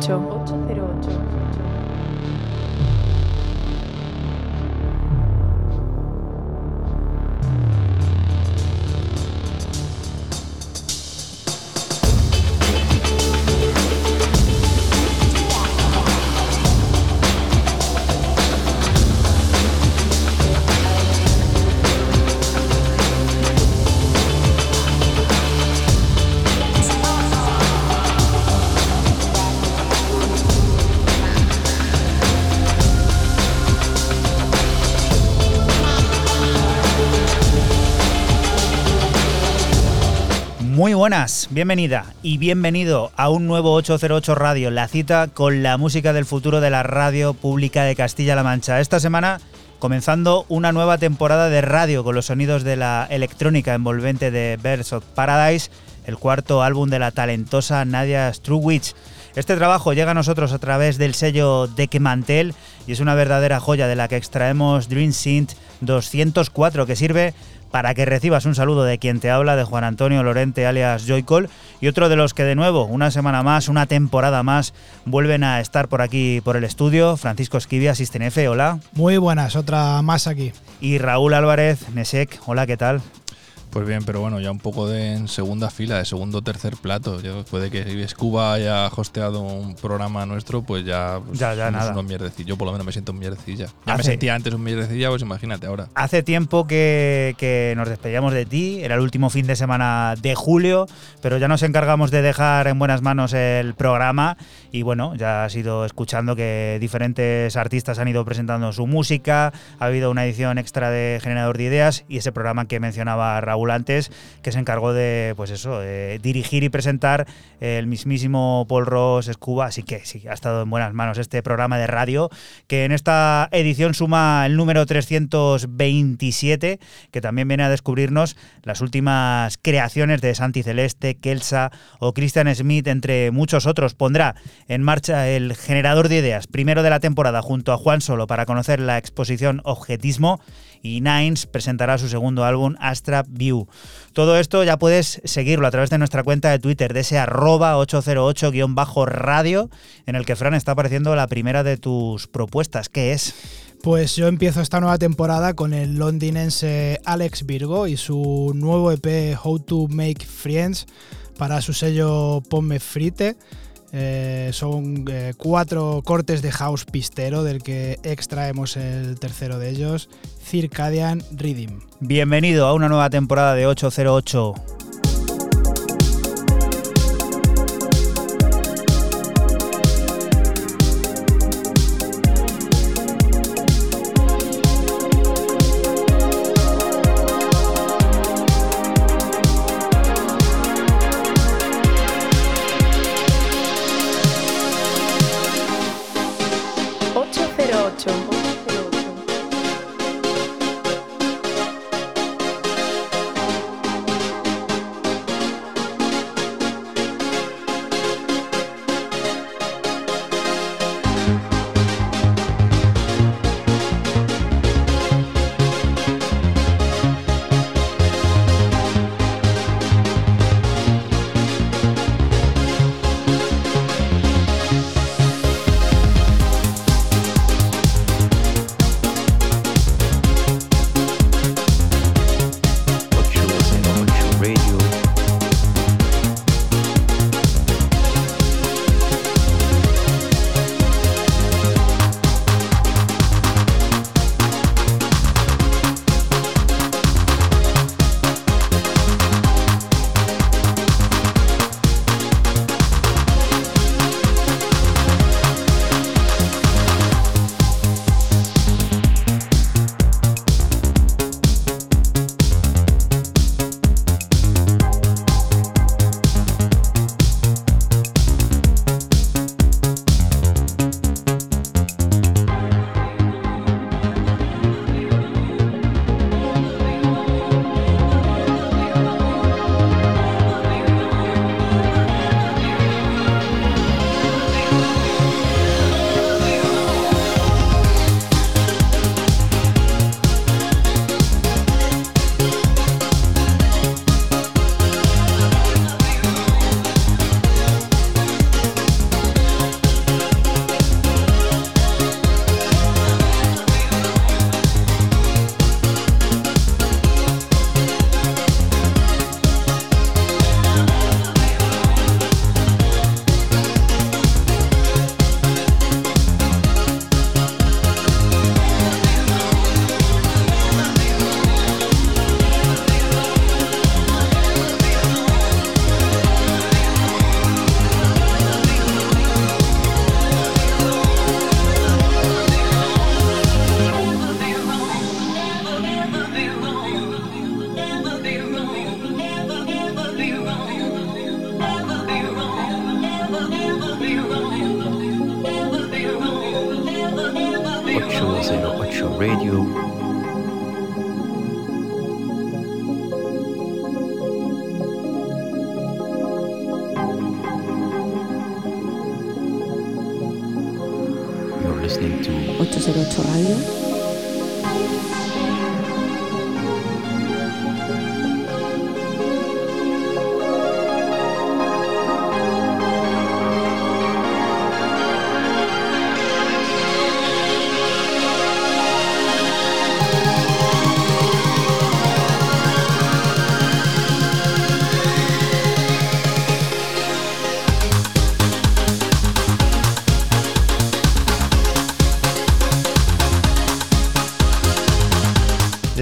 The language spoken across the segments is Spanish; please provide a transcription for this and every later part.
Ciao. Buenas, bienvenida y bienvenido a un nuevo 808 Radio, la cita con la música del futuro de la radio pública de Castilla-La Mancha. Esta semana comenzando una nueva temporada de radio con los sonidos de la electrónica envolvente de Birds of Paradise, el cuarto álbum de la talentosa Nadia Struwich. Este trabajo llega a nosotros a través del sello Mantel y es una verdadera joya de la que extraemos Dream Synth 204 que sirve para que recibas un saludo de quien te habla, de Juan Antonio Lorente alias Joycol, y otro de los que de nuevo, una semana más, una temporada más, vuelven a estar por aquí por el estudio, Francisco Esquivia, Sistenefe, hola. Muy buenas, otra más aquí. Y Raúl Álvarez, Nesek, hola, ¿qué tal? Pues bien, pero bueno, ya un poco de en segunda fila, de segundo o tercer plato. Yo, puede que Scuba haya hosteado un programa nuestro, pues ya, pues, ya, ya nada. Yo por lo menos me siento un mierdecilla. Ya me sentía antes un mierdecilla, pues imagínate ahora. Hace tiempo que, que, nos despedíamos de ti, era el último fin de semana de julio, pero ya nos encargamos de dejar en buenas manos el programa y bueno, ya has ido escuchando que diferentes artistas han ido presentando su música, ha habido una edición extra de Generador de Ideas y ese programa que mencionaba Raúl que se encargó de, pues eso, dirigir y presentar el mismísimo Paul Ross Scuba, así que sí, ha estado en buenas manos este programa de radio, que en esta edición suma el número 327, que también viene a descubrirnos las últimas creaciones de Santi Celeste, Kelsa o Christian Smith, entre muchos otros. Pondrá en marcha el generador de ideas, primero de la temporada, junto a Juan Solo, para conocer la exposición Objetismo y Nines presentará su segundo álbum Astra View. Todo esto ya puedes seguirlo a través de nuestra cuenta de Twitter, de ese arroba 808-radio, en el que Fran está apareciendo la primera de tus propuestas. ¿Qué es? Pues yo empiezo esta nueva temporada con el londinense Alex Virgo y su nuevo EP How to Make Friends para su sello Ponme Frite. Eh, son eh, cuatro cortes de house pistero, del que extraemos el tercero de ellos, Circadian Rhythm. Bienvenido a una nueva temporada de 808. 808 Eight.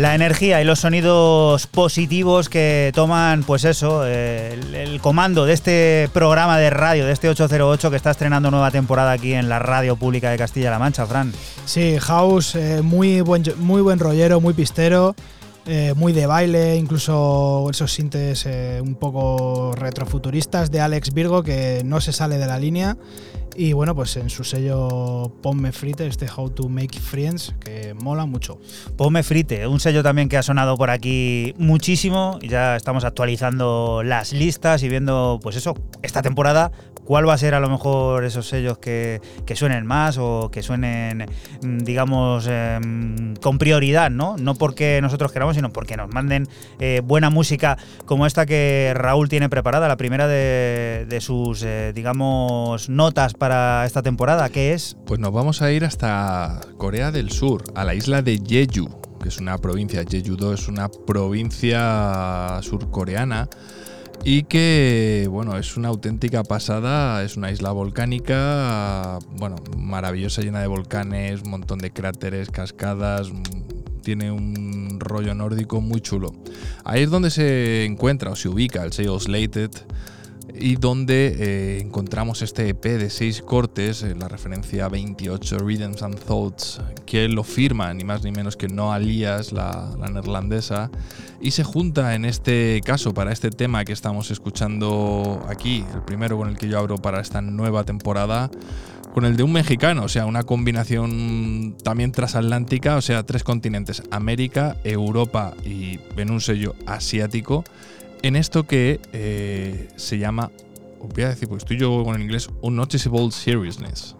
La energía y los sonidos positivos que toman, pues eso, el, el comando de este programa de radio, de este 808 que está estrenando nueva temporada aquí en la radio pública de Castilla-La Mancha, Fran. Sí, House, eh, muy, buen, muy buen rollero, muy pistero, eh, muy de baile, incluso esos sintes eh, un poco retrofuturistas de Alex Virgo que no se sale de la línea. Y bueno, pues en su sello Ponme Frite, este How to Make Friends, que mola mucho. Ponme Frite, un sello también que ha sonado por aquí muchísimo ya estamos actualizando las listas y viendo, pues eso, esta temporada, cuál va a ser a lo mejor esos sellos que, que suenen más o que suenen, mm, digamos, em, con prioridad, ¿no? No porque nosotros queramos, sino porque nos manden eh, buena música como esta que Raúl tiene preparada, la primera de, de sus, eh, digamos, notas para esta temporada, que es... Pues nos vamos a ir hasta Corea del Sur, a la isla de Jeju, que es una provincia, Jeju-do es una provincia surcoreana y que, bueno, es una auténtica pasada, es una isla volcánica, bueno, maravillosa, llena de volcanes, un montón de cráteres, cascadas, tiene un rollo nórdico muy chulo. Ahí es donde se encuentra o se ubica el sello Slated y donde eh, encontramos este EP de seis cortes, eh, la referencia 28 Rhythms and Thoughts, que lo firma ni más ni menos que Noah Lías, la, la neerlandesa, y se junta en este caso para este tema que estamos escuchando aquí, el primero con el que yo abro para esta nueva temporada, con el de un mexicano, o sea, una combinación también transatlántica, o sea, tres continentes, América, Europa y en un sello asiático, en esto que eh, se llama, voy a decir, porque estoy yo con el inglés, Unnoticeable Seriousness.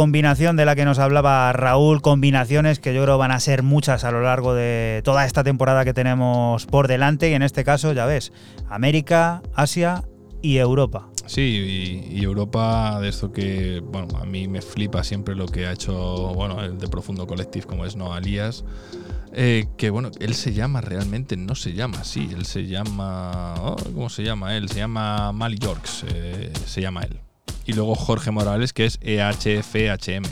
Combinación de la que nos hablaba Raúl, combinaciones que yo creo van a ser muchas a lo largo de toda esta temporada que tenemos por delante y en este caso, ya ves, América, Asia y Europa. Sí, y, Europa, de esto que, bueno, a mí me flipa siempre lo que ha hecho, bueno, el de Profundo Collective, como es Noah Alias, eh, que bueno, él se llama realmente, no se llama así, él se llama, oh, ¿cómo se llama él? Se llama Mali Yorks, eh, se llama él. Y luego Jorge Morales, que es EHFHM.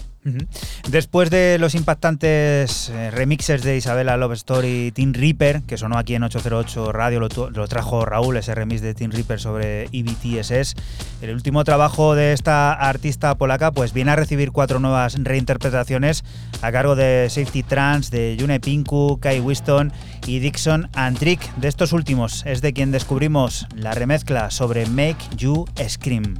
Después de los impactantes eh, remixes de Isabela Love Story Teen Reaper, que sonó aquí en 808 Radio, lo, trajo Raúl, ese remix de Teen Reaper sobre EBTSS, el último trabajo de esta artista polaca pues viene a recibir cuatro nuevas reinterpretaciones a cargo de Safety Trans, de June Pinku, Kai Winston y Dixon and Trick. De estos últimos es de quien descubrimos la remezcla sobre Make You Scream.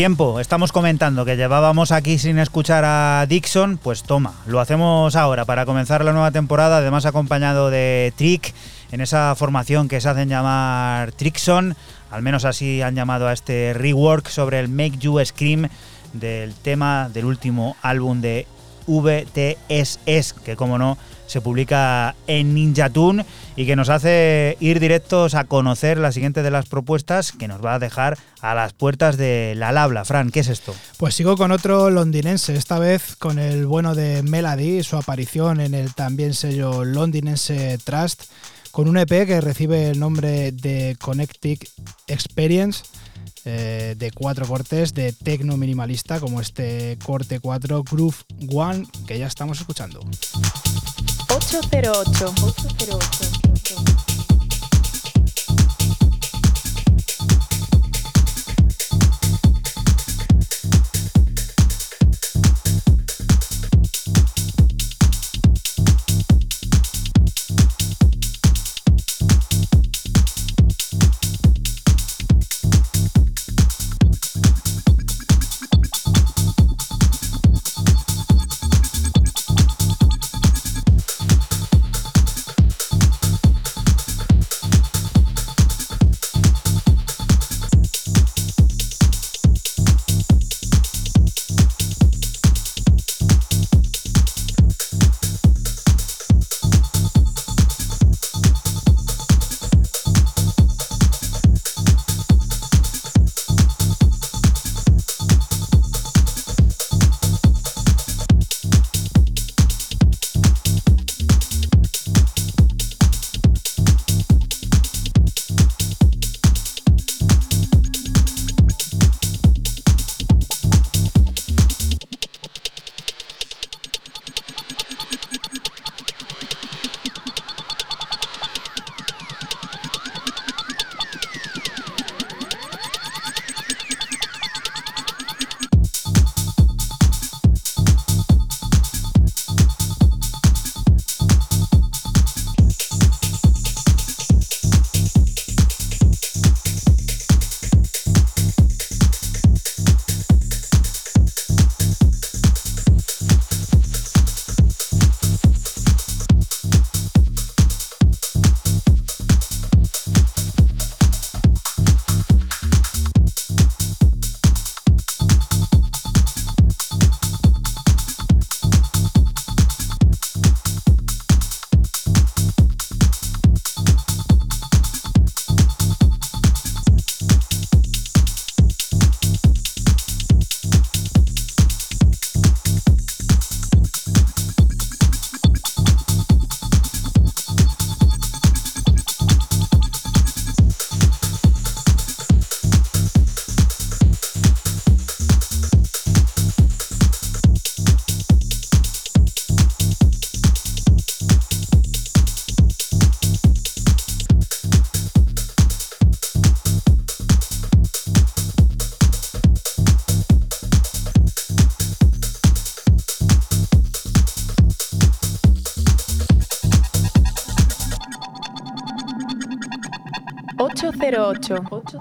Tiempo, estamos comentando que llevábamos aquí sin escuchar a Dixon, pues toma, lo hacemos ahora para comenzar la nueva temporada, además acompañado de Trick en esa formación que se hacen llamar Trickson, al menos así han llamado a este rework sobre el Make You Scream del tema del último álbum de VTSS, que como no se publica en Ninja Tune y que nos hace ir directos a conocer la siguiente de las propuestas que nos va a dejar a las puertas de la Labla. Fran, ¿qué es esto? Pues sigo con otro londinense, esta vez con el bueno de Melody, su aparición en el también sello londinense Trust, con un EP que recibe el nombre de Connectic Experience, eh, de cuatro cortes de tecno minimalista, como este corte 4 Groove One que ya estamos escuchando. 808. 808.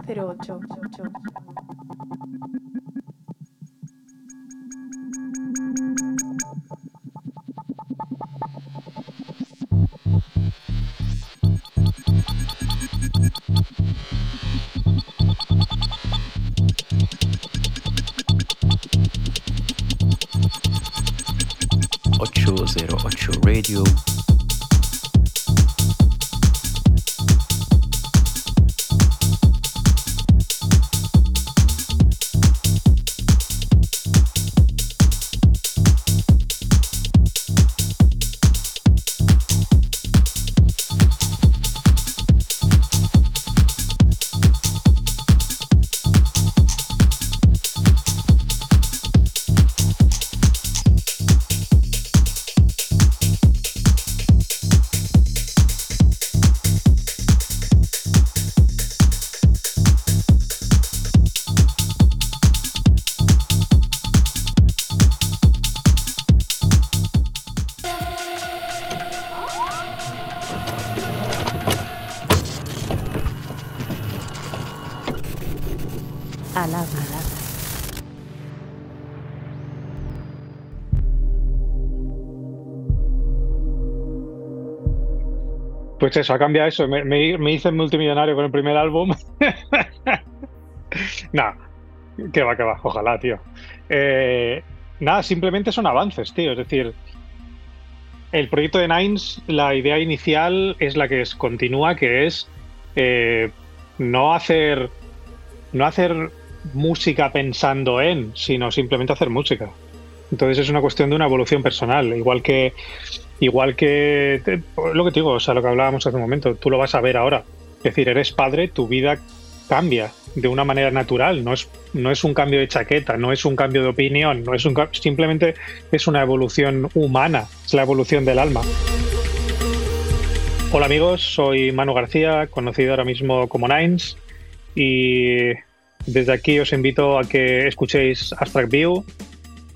08. Ocho Radio Pues eso, ha cambiado eso. Me, me- hice multimillonario con el primer álbum. Nada, que va, que va, ojalá, tío. Eh, nada, simplemente son avances, tío. Es decir, el proyecto de Nines, la idea inicial es la que continúa, que es eh, no hacer no hacer música pensando en, sino simplemente hacer música. Entonces es una cuestión de una evolución personal, igual que igual que te- lo que te digo, o sea, lo que hablábamos hace un momento, tú lo vas a ver ahora. Es decir, eres padre, tu vida cambia de una manera natural, no es, no es un cambio de chaqueta, no es un cambio de opinión, no es un simplemente es una evolución humana, es la evolución del alma. Hola amigos, soy Manu García, conocido ahora mismo como Nines, y desde aquí os invito a que escuchéis Abstract View,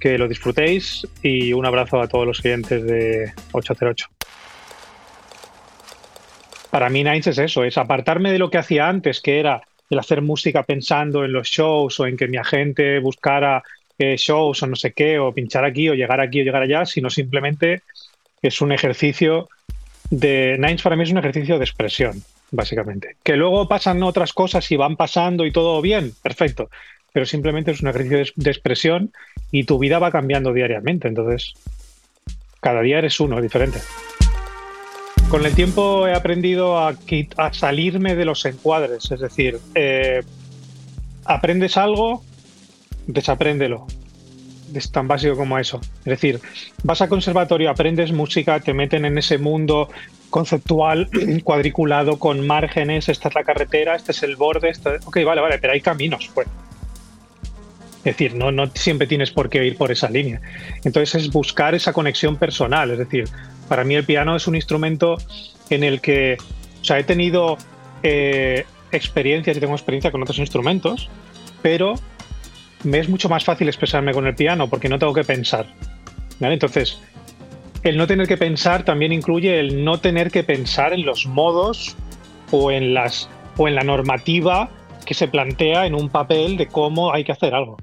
que lo disfrutéis y un abrazo a todos los clientes de 808. Para mí Nines es eso, es apartarme de lo que hacía antes, que era el hacer música pensando en los shows o en que mi agente buscara eh, shows o no sé qué, o pinchar aquí o llegar aquí o llegar allá, sino simplemente es un ejercicio de Nines para mí es un ejercicio de expresión, básicamente. Que luego pasan otras cosas y van pasando y todo bien, perfecto. Pero simplemente es un ejercicio de, expresión y tu vida va cambiando diariamente. Entonces, cada día eres uno, diferente. Con el tiempo he aprendido a, salirme de los encuadres. Es decir, eh, aprendes algo, desapréndelo. Es tan básico como eso. Es decir, vas a conservatorio, aprendes música, te meten en ese mundo conceptual, cuadriculado, con márgenes, esta es la carretera, este es el borde, ok, vale, vale, pero hay caminos, pues. Es decir, no, no siempre tienes por qué ir por esa línea. Entonces es buscar esa conexión personal. Es decir, para mí el piano es un instrumento en el que, o sea, he tenido eh, experiencias y tengo experiencia con otros instrumentos, pero me es mucho más fácil expresarme con el piano porque no tengo que pensar. Entonces, el no tener que pensar también incluye el no tener que pensar en los modos o en las o en la normativa que se plantea en un papel de cómo hay que hacer algo.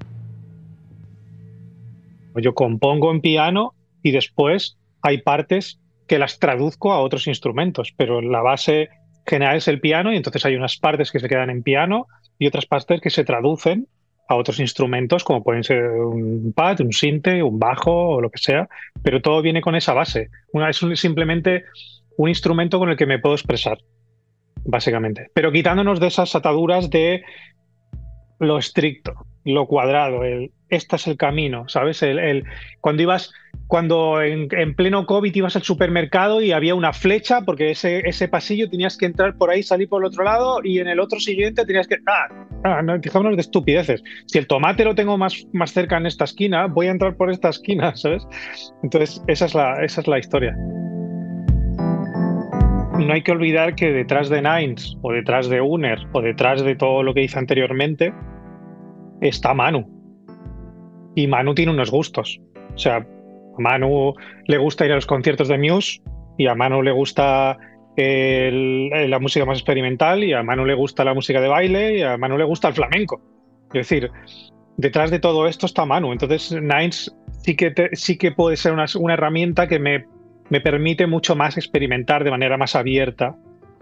Yo compongo en piano y después hay partes que las traduzco a otros instrumentos, pero la base general es el piano y entonces hay unas partes que se quedan en piano y otras partes que se traducen a otros instrumentos como pueden ser un pad, un sinte, un bajo o lo que sea, pero todo viene con esa base. Una, es simplemente un instrumento con el que me puedo expresar, básicamente. Pero quitándonos de esas ataduras de lo estricto, lo cuadrado, el este es el camino, ¿sabes? El, cuando ibas, cuando en, en pleno COVID ibas al supermercado y había una flecha, porque ese, pasillo tenías que entrar por ahí, salir por el otro lado, y en el otro siguiente tenías que. Ah, ah, no, dejémonos de estupideces. Si el tomate lo tengo más, más cerca en esta esquina, voy a entrar por esta esquina, ¿sabes? Entonces, esa es la, esa es la historia. No hay que olvidar que detrás de Nines, o detrás de Uner, o detrás de todo lo que hice anteriormente, está Manu. Y Manu tiene unos gustos. O sea, a Manu le gusta ir a los conciertos de Muse y a Manu le gusta el- la música más experimental y a Manu le gusta la música de baile y a Manu le gusta el flamenco. Es decir, detrás de todo esto está Manu. Entonces, Nines sí que, sí que puede ser una, una herramienta que me, me permite mucho más experimentar de manera más abierta,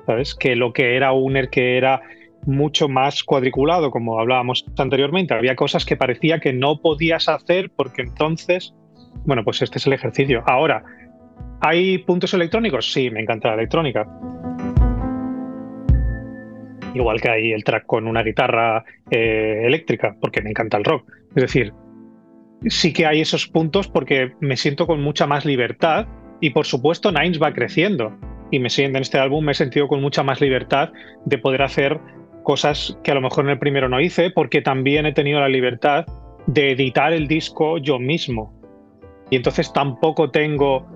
¿sabes? Que lo que era Uner, que era mucho más cuadriculado, como hablábamos anteriormente. Había cosas que parecía que no podías hacer porque entonces, bueno, pues este es el ejercicio. Ahora, ¿hay puntos electrónicos? Sí, me encanta la electrónica. Igual que hay el track con una guitarra eh, eléctrica, porque me encanta el rock. Es decir, sí que hay esos puntos porque me siento con mucha más libertad y por supuesto Nines va creciendo y me siento en este álbum me he sentido con mucha más libertad de poder hacer cosas que a lo mejor en el primero no hice porque también he tenido la libertad de editar el disco yo mismo y entonces tampoco tengo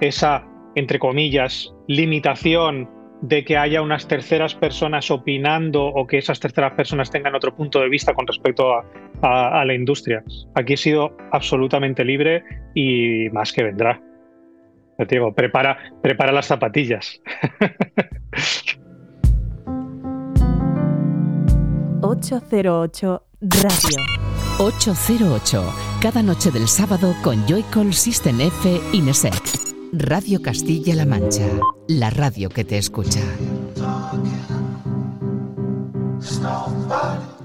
esa entre comillas limitación de que haya unas terceras personas opinando o que esas terceras personas tengan otro punto de vista con respecto a, a- a la industria. Aquí he sido absolutamente libre y más que vendrá. Te digo, prepara, prepara las zapatillas. 808 Radio. 808, cada noche del sábado con Joycall System F Inesec. Radio Castilla-La Mancha, la radio que te escucha.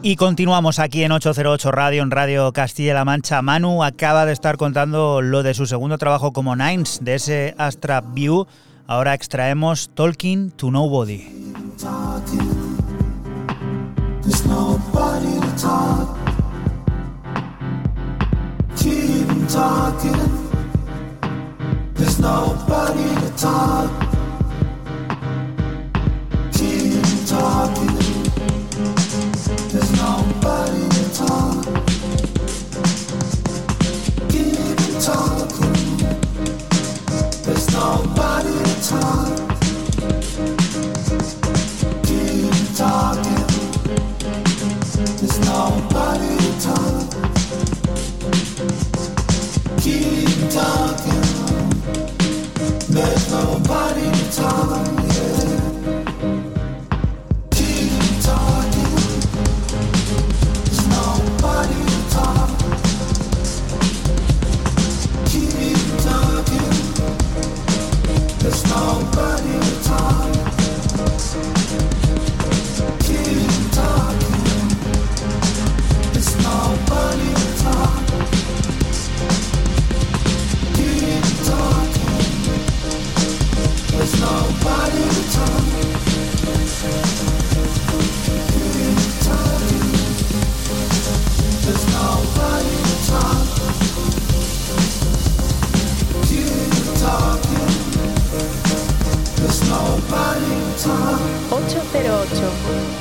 Y continuamos aquí en 808 Radio, en Radio Castilla-La Mancha. Manu acaba de estar contando lo de su segundo trabajo como Nines, de ese Astra View. Ahora extraemos Talking to Nobody. There's nobody to talk. Keep talking. There's nobody to talk. Keep talking. There's nobody to talk. Keep talking. There's nobody to talk. Nobody to talk. 808.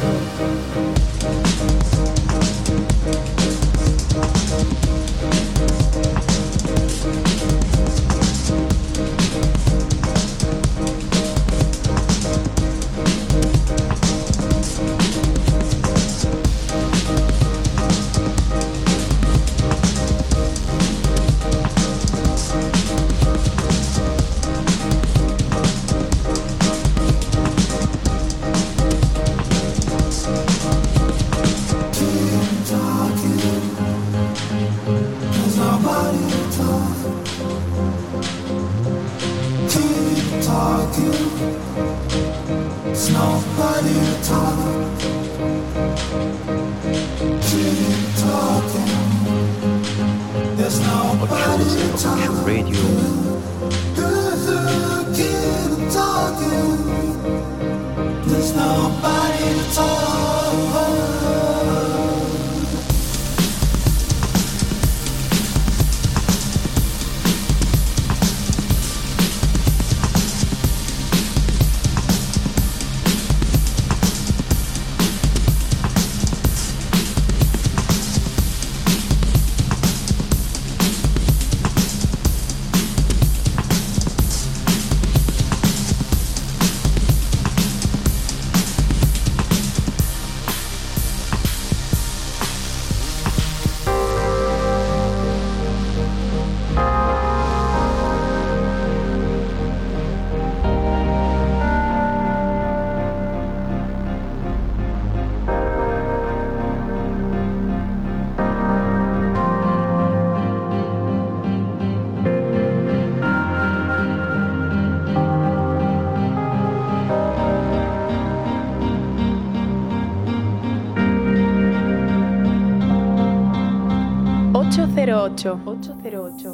808. 808.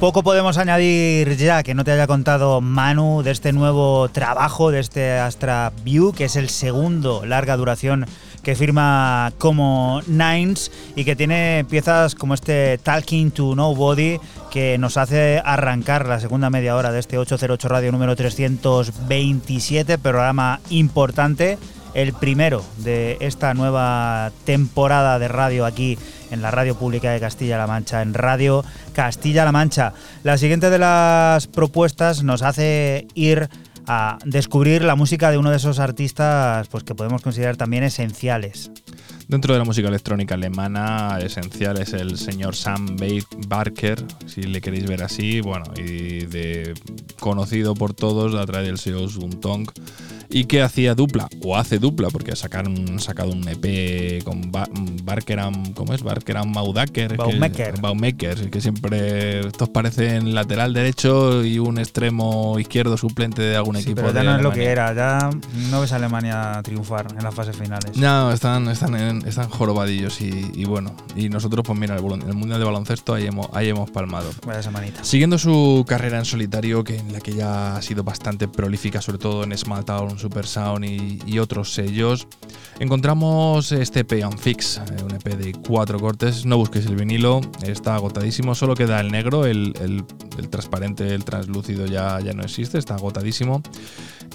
Poco podemos añadir ya que no te haya contado Manu de este nuevo trabajo, de este Astra View, que es el segundo larga duración que firma como Nines y que tiene piezas como este Talking to Nobody que nos hace arrancar la segunda media hora de este 808 Radio número 327, programa importante, el primero de esta nueva temporada de radio aquí en la radio pública de Castilla-La Mancha, en Radio Castilla-La Mancha. La siguiente de las propuestas nos hace ir a descubrir la música de uno de esos artistas pues, que podemos considerar también esenciales. Dentro de la música electrónica alemana, esencial es el señor Sam Barker, si le queréis ver así, bueno, y de conocido por todos a través del SEO Suntong y que hacía dupla, o hace dupla, porque sacaron, sacado un EP con ba Barkeram, ¿cómo es? Barkeram Maudaker. Baumecker. Que, Baumecker, que siempre estos parecen lateral derecho y un extremo izquierdo suplente de algún Sí, equipo. pero ya de no es lo Alemania. que era, ya no ves a Alemania triunfar en las fases finales. No, están, están, en- están jorobadillos y, y bueno. Y nosotros, pues mira, el, el Mundial de Baloncesto ahí hemos, ahí hemos palmado. Semanita. Siguiendo su carrera en solitario, que en la que ya ha sido bastante prolífica, sobre todo en Small Town, Super Sound y, y otros sellos, encontramos este EP on Fix, eh, un EP de cuatro cortes. No busquéis el vinilo, está agotadísimo, solo queda el negro, el, el- el transparente, el translúcido ya, ya no existe, está agotadísimo.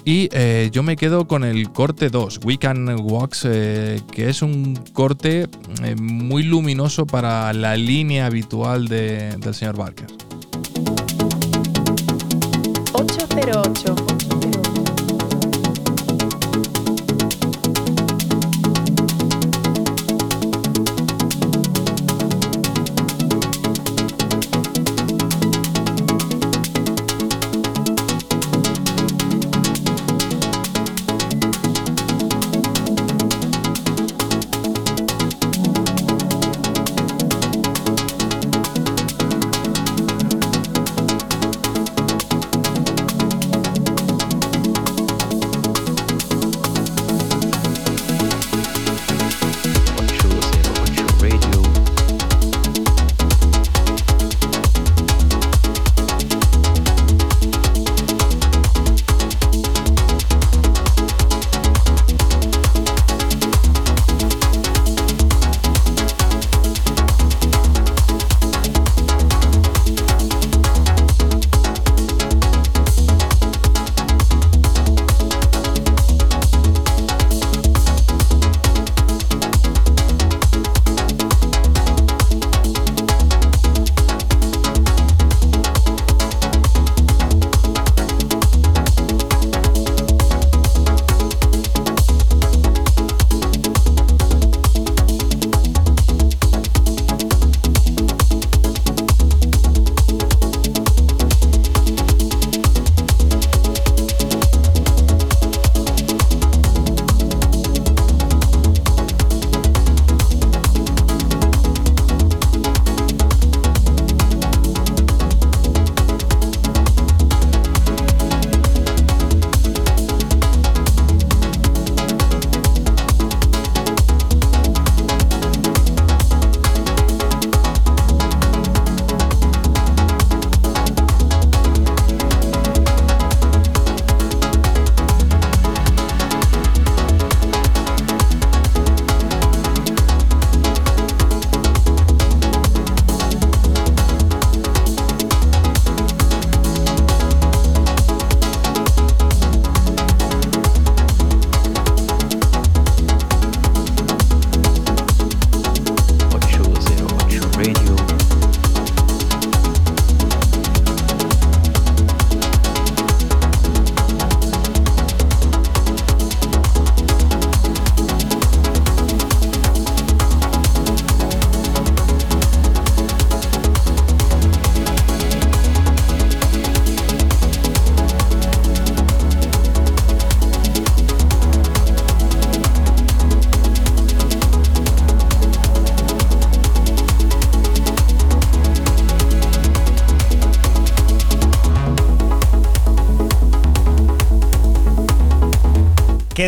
Y eh, yo me quedo con el corte 2, Weekend Walks, eh, que es un corte eh, muy luminoso para la línea habitual de- del señor Barker. 808.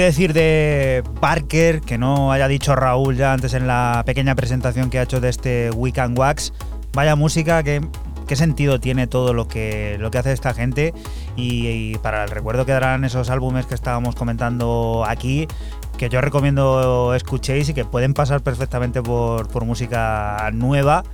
Decir de Parker? Que no haya dicho Raúl ya antes en la pequeña presentación que ha hecho de este Weekend Wax. Vaya música, que, qué sentido tiene todo lo que, lo que hace esta gente. Y, y para el recuerdo quedarán esos álbumes que estábamos comentando aquí, que yo recomiendo escuchéis y que pueden pasar perfectamente por, por música nueva.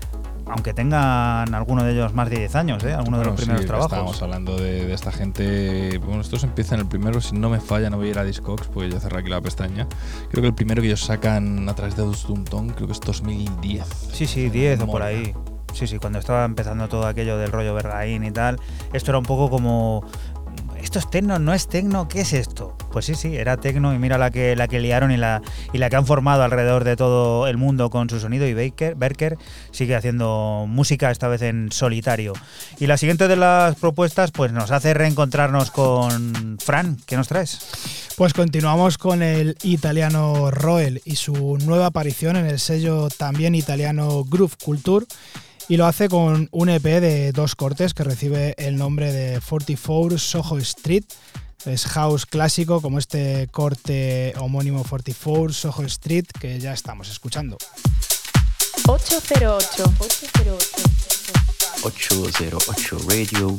Aunque tengan alguno de ellos más de 10 años, ¿eh? alguno de los Bueno, sí, primeros que trabajos. Estábamos hablando de, de esta gente. Bueno, estos empiezan el primero, si no me falla, no voy a ir a Discogs porque ya cerré aquí la pestaña. Creo que el primero que ellos sacan a través de Dunton, creo que es 2010. Sí, sí, Me 10 o por ahí. Sí, sí, cuando estaba empezando todo aquello del rollo Bergaín y tal. Esto era un poco como ¿esto es tecno? ¿No es tecno? ¿Qué es esto? Pues sí, sí, era tecno y mira la que, la que liaron y la, y la que han formado alrededor de todo el mundo con su sonido y Baker, Berker sigue haciendo música esta vez en solitario. Y la siguiente de las propuestas pues nos hace reencontrarnos con Fran. ¿Qué nos traes? Pues continuamos con el italiano Roel y su nueva aparición en el sello también italiano Groove Culture y lo hace con un EP de dos cortes que recibe el nombre de 44 Soho Street. Es house clásico como este corte homónimo 44 Soho Street que ya estamos escuchando. 808. 808 Radio.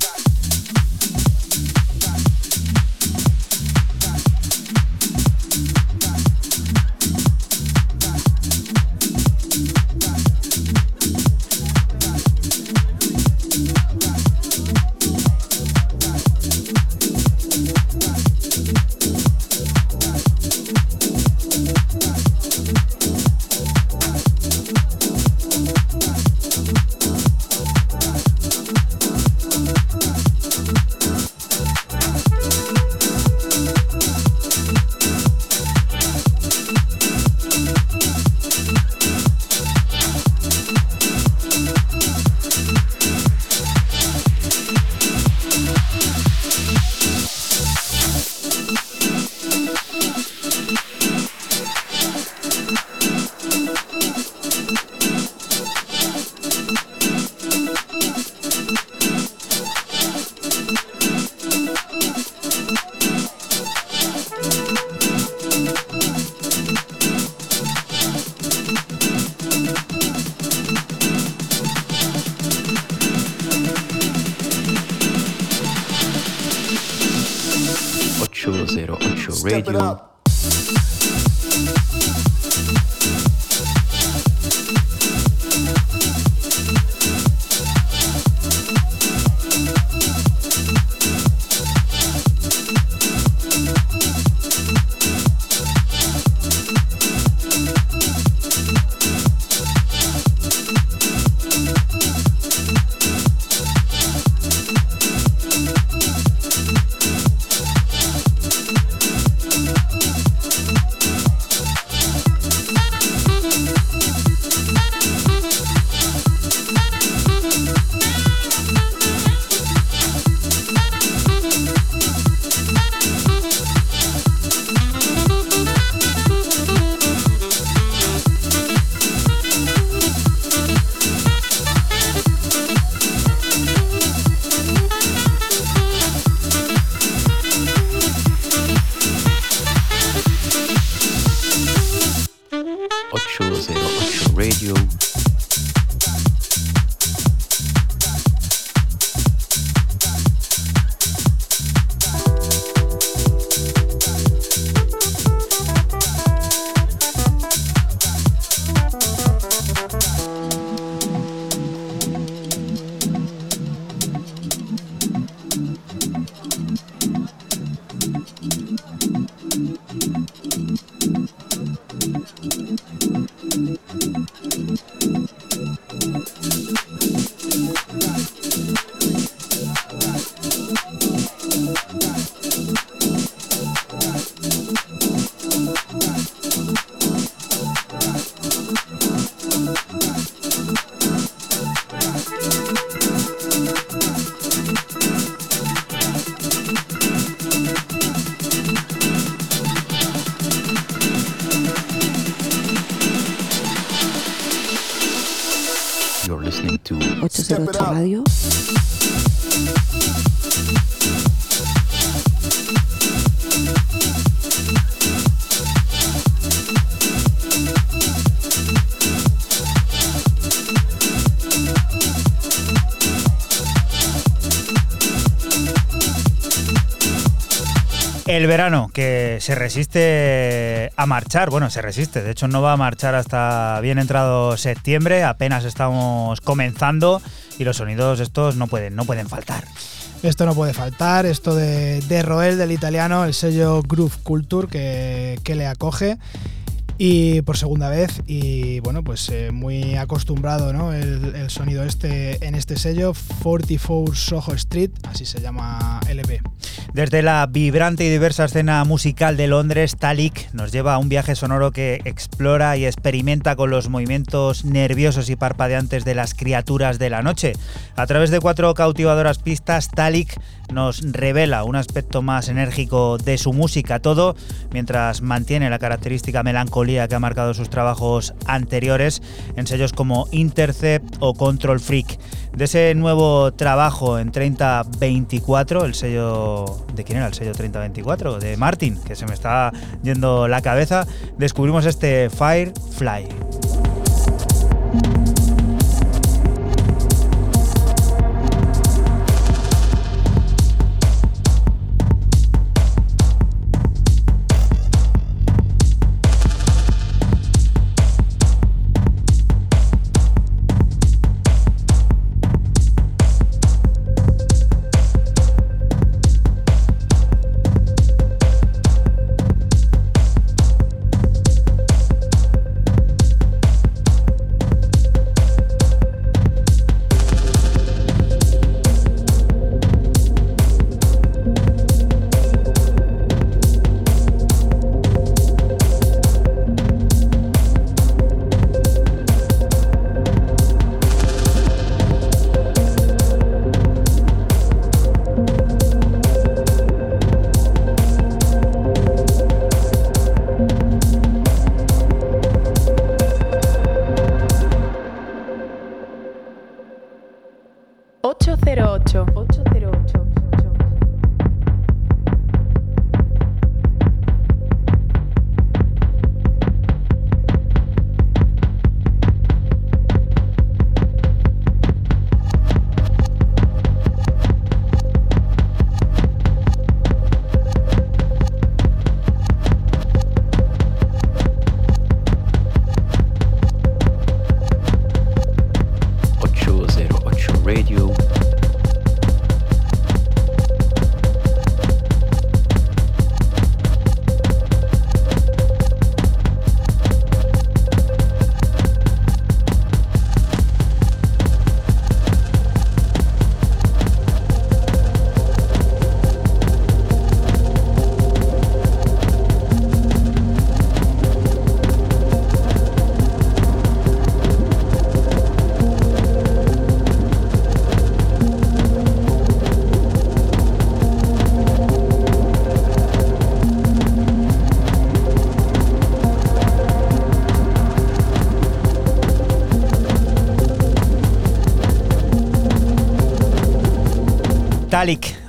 Radio. Radio. El verano, que se resiste a marchar, bueno, se resiste, de hecho no va a marchar hasta bien entrado septiembre, apenas estamos comenzando y los sonidos estos no pueden, no pueden faltar. Esto no puede faltar, esto de, de Roel, del italiano, el sello Groove Culture que, que le acoge. y por segunda vez y bueno pues eh, muy acostumbrado ¿no? el, el sonido este en este sello 44 Soho Street así se llama LP Desde la vibrante y diversa escena musical de Londres, Talik nos lleva a un viaje sonoro que explora y experimenta con los movimientos nerviosos y parpadeantes de las criaturas de la noche. A través de cuatro cautivadoras pistas, Talik nos revela un aspecto más enérgico de su música, todo mientras mantiene la característica melancolía que ha marcado sus trabajos anteriores en sellos como Intercept o Control Freak. De ese nuevo trabajo en 3024, el sello. ¿De quién era el sello 3024? De Martin, que se me está yendo la cabeza, descubrimos este Firefly.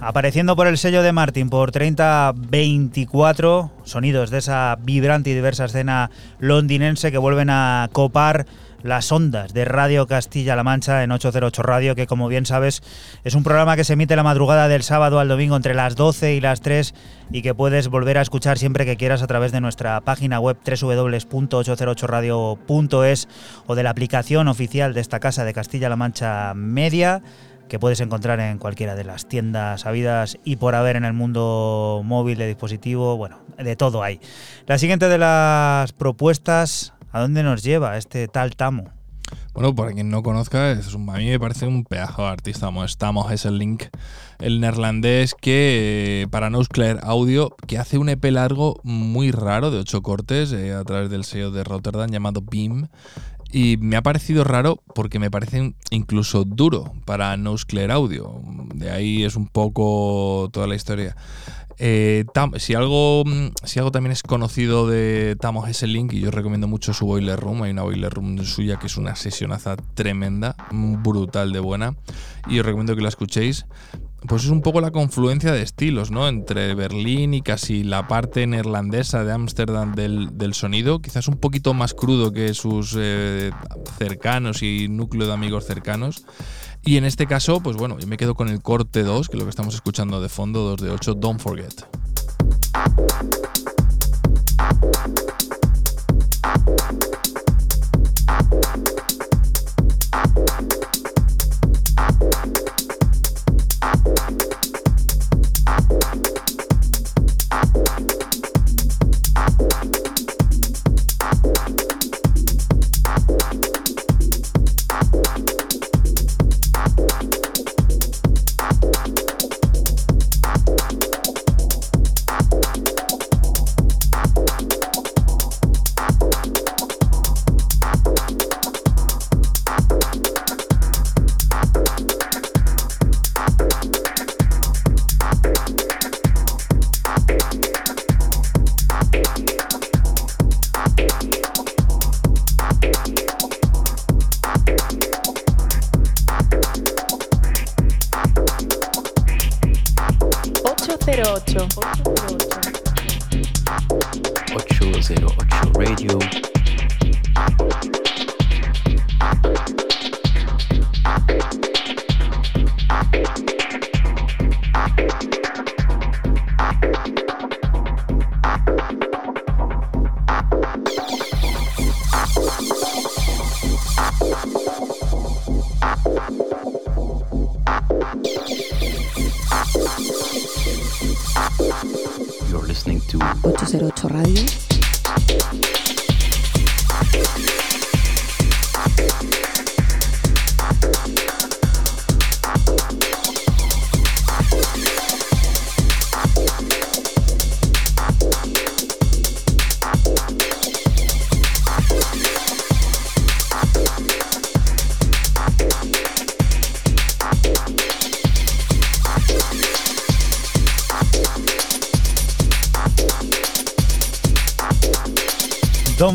Apareciendo por el sello de Martin por 3024, sonidos de esa vibrante y diversa escena londinense que vuelven a copar las ondas de Radio Castilla-La Mancha en 808 Radio, que como bien sabes es un programa que se emite la madrugada del sábado al domingo entre las 12 y las 3 y que puedes volver a escuchar siempre que quieras a través de nuestra página web www.808radio.es o de la aplicación oficial de esta casa de Castilla-La Mancha Media que puedes encontrar en cualquiera de las tiendas habidas y por haber en el mundo móvil de dispositivo, bueno, de todo hay. La siguiente de las propuestas, ¿a dónde nos lleva este tal Tamo? Bueno, para quien no conozca, a mí me parece un pedazo de artista. Estamos, es el link, el neerlandés que para Nousclair Audio, que hace un EP largo muy raro de ocho cortes eh, a través del sello de Rotterdam llamado Beam. Y me ha parecido raro porque me parece incluso duro para Nousclair Audio. De ahí es un poco toda la historia. Eh, si, algo, mm, si algo también es conocido de Tamos es el link y yo recomiendo mucho su Boiler Room. Hay una Boiler Room suya que es una sesionaza tremenda, brutal de buena. Y os recomiendo que la escuchéis. Pues es un poco la confluencia de estilos, ¿no? Entre Berlín y casi la parte neerlandesa de Ámsterdam del, del sonido. Quizás un poquito más crudo que sus eh, cercanos y núcleo de amigos cercanos. Y en este caso, pues bueno, yo me quedo con el corte 2, que es lo que estamos escuchando de fondo, 2 de 8, Don't Forget.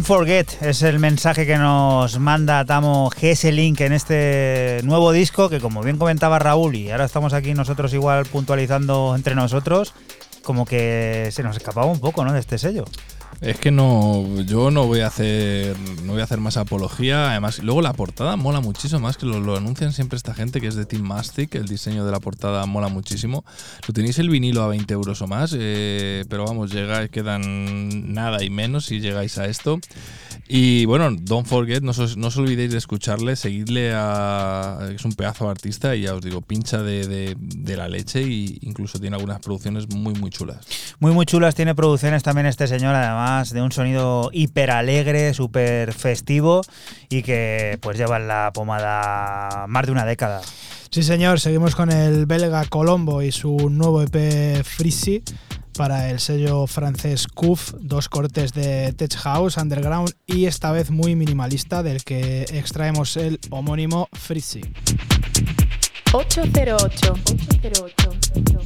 Forget es el mensaje que nos manda Tamo Link en este nuevo disco que como bien comentaba Raúl y ahora estamos aquí nosotros igual puntualizando entre nosotros, como que se nos escapaba un poco, ¿no? De este sello. Es que no, yo no voy a hacer, no voy a hacer más apología. Además, luego la portada mola muchísimo más que lo, lo anuncian siempre esta gente que es de Team Mastic. El diseño de la portada mola muchísimo. Tenéis el vinilo a 20 euros o más, eh, pero vamos, llega, quedan nada y menos si llegáis a esto. Y bueno, don't forget, no os, olvidéis de escucharle, seguidle a. Es un pedazo artista y ya os digo, pincha de, de- la leche e incluso tiene algunas producciones muy, muy chulas. Muy, muy chulas. Tiene producciones también este señor, además de un sonido hiper alegre, súper festivo y que pues lleva la pomada más de una década. Sí, señor, seguimos con el belga Colombo y su nuevo EP Freezy para el sello francés CUF, dos cortes de Tech House, Underground y esta vez muy minimalista del que extraemos el homónimo Freezy. 808. 808.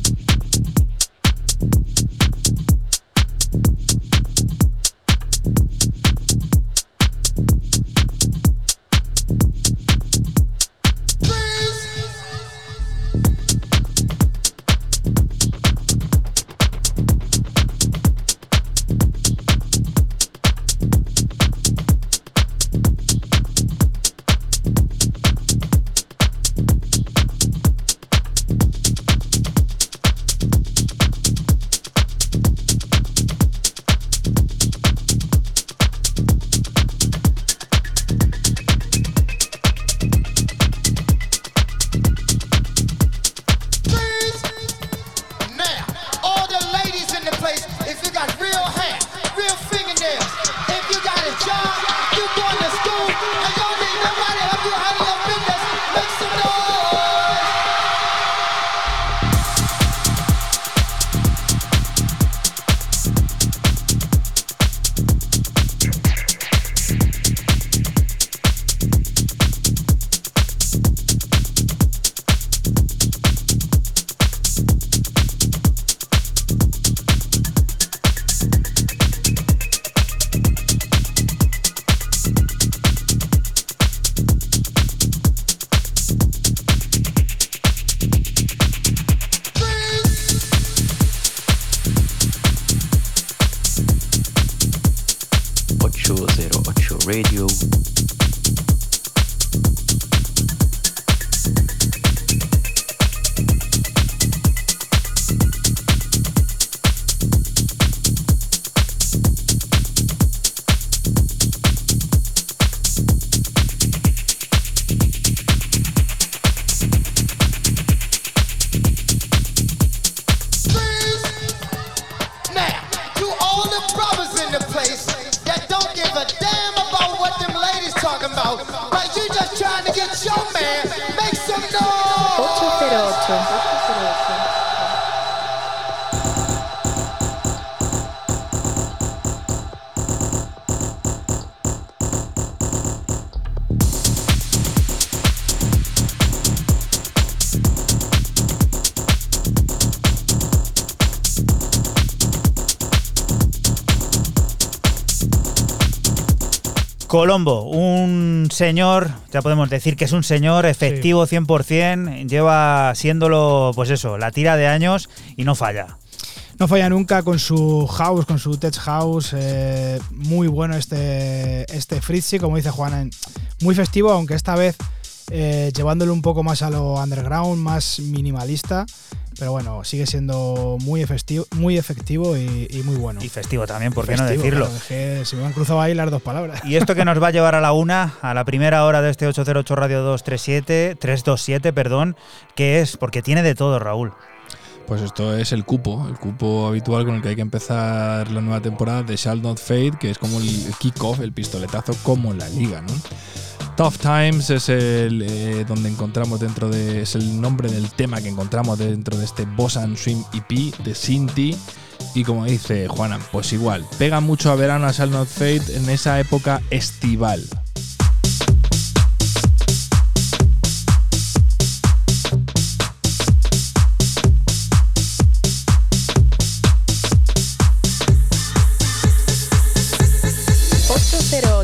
Colombo, un señor, ya podemos decir que es un señor efectivo 100%, lleva siéndolo, pues eso, la tira de años y no falla. no falla nunca con su house, con su tech house. eh, muy bueno este, este Fritzy, como dice Juana. Muy festivo, aunque esta vez eh, llevándolo un poco más a lo underground, más minimalista. Pero bueno, sigue siendo muy efectivo, muy efectivo y, y muy bueno. Y festivo también, ¿por qué no Festivo, decirlo? claro, es que se me han cruzado ahí las dos palabras. Y esto que nos va a llevar a la una, a la primera hora de este 808 Radio 237, 327, perdón, ¿qué es? Porque tiene de todo, Raúl. Pues esto es el cupo, el cupo habitual con el que hay que empezar la nueva temporada de Shall Not Fade, que es como el kick-off, el pistoletazo como la liga, ¿no? Tough Times es el eh, donde encontramos dentro de. es el nombre del tema que encontramos dentro de este Boss and Swim EP de Sinti. Y como dice Juana, pues igual, pega mucho a verano a Shall Not Fade en esa época estival. Pero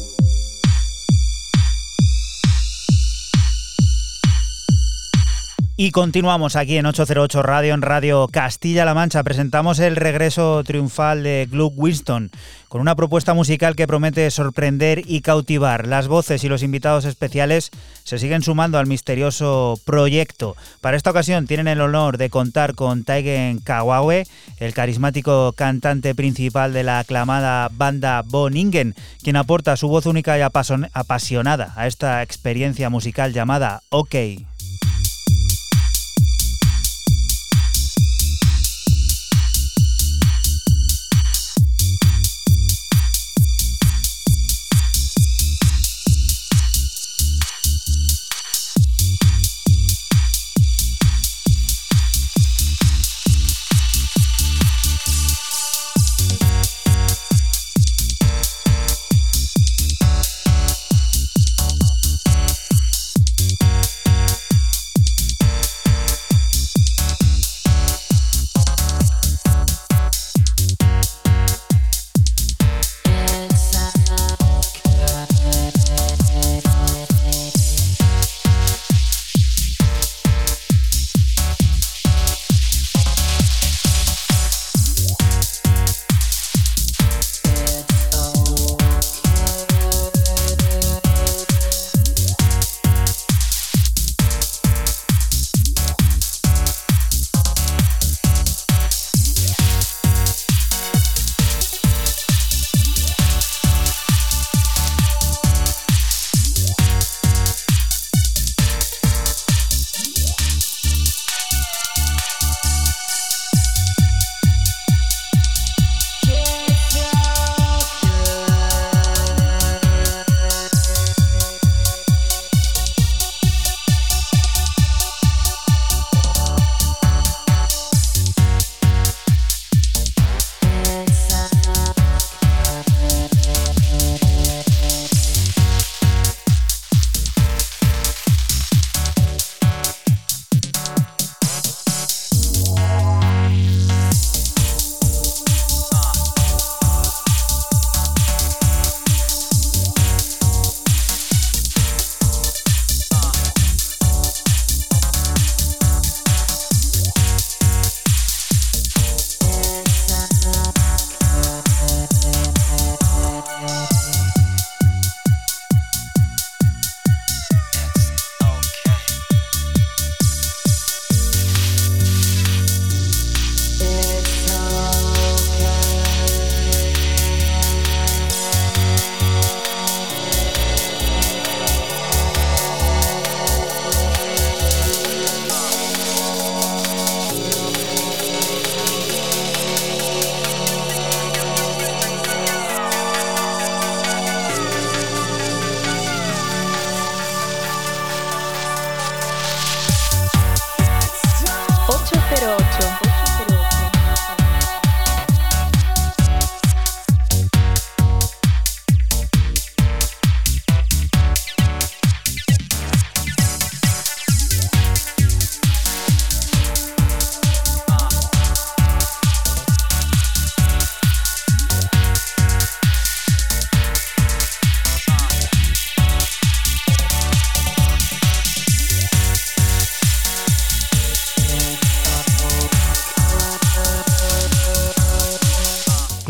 Y continuamos aquí en 808 Radio, en Radio Castilla-La Mancha. Presentamos el regreso triunfal de Gluck Winston, con una propuesta musical que promete sorprender y cautivar. Las voces y los invitados especiales se siguen sumando al misterioso proyecto. Para esta ocasión tienen el honor de contar con Taigen Kawawe, el carismático cantante principal de la aclamada banda Boningen, quien aporta su voz única y apasion- apasionada a esta experiencia musical llamada OK.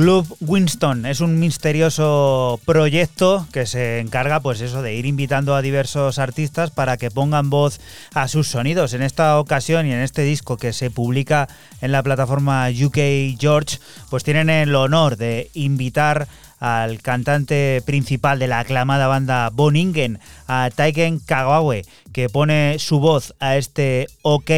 Club Winston es un misterioso proyecto que se encarga, pues eso, de ir invitando a diversos artistas para que pongan voz a sus sonidos. En esta ocasión y en este disco que se publica en la plataforma UK George, pues tienen el honor de invitar al cantante principal de la aclamada banda Boningen, a Taiken Kagawa, que pone su voz a este OK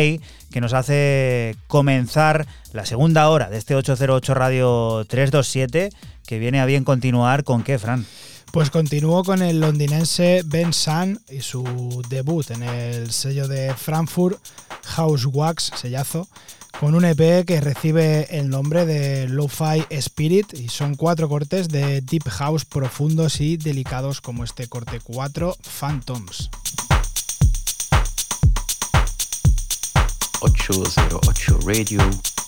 que nos hace comenzar la segunda hora de este 808 Radio 327, que viene a bien continuar con qué, Fran. Pues continúo con el londinense Ben Sun y su debut en el sello de Frankfurt, House Wax, sellazo, con un EP que recibe el nombre de Lo-Fi Spirit y son cuatro cortes de Deep House profundos y delicados como este corte 4 Phantoms. 808 Radio.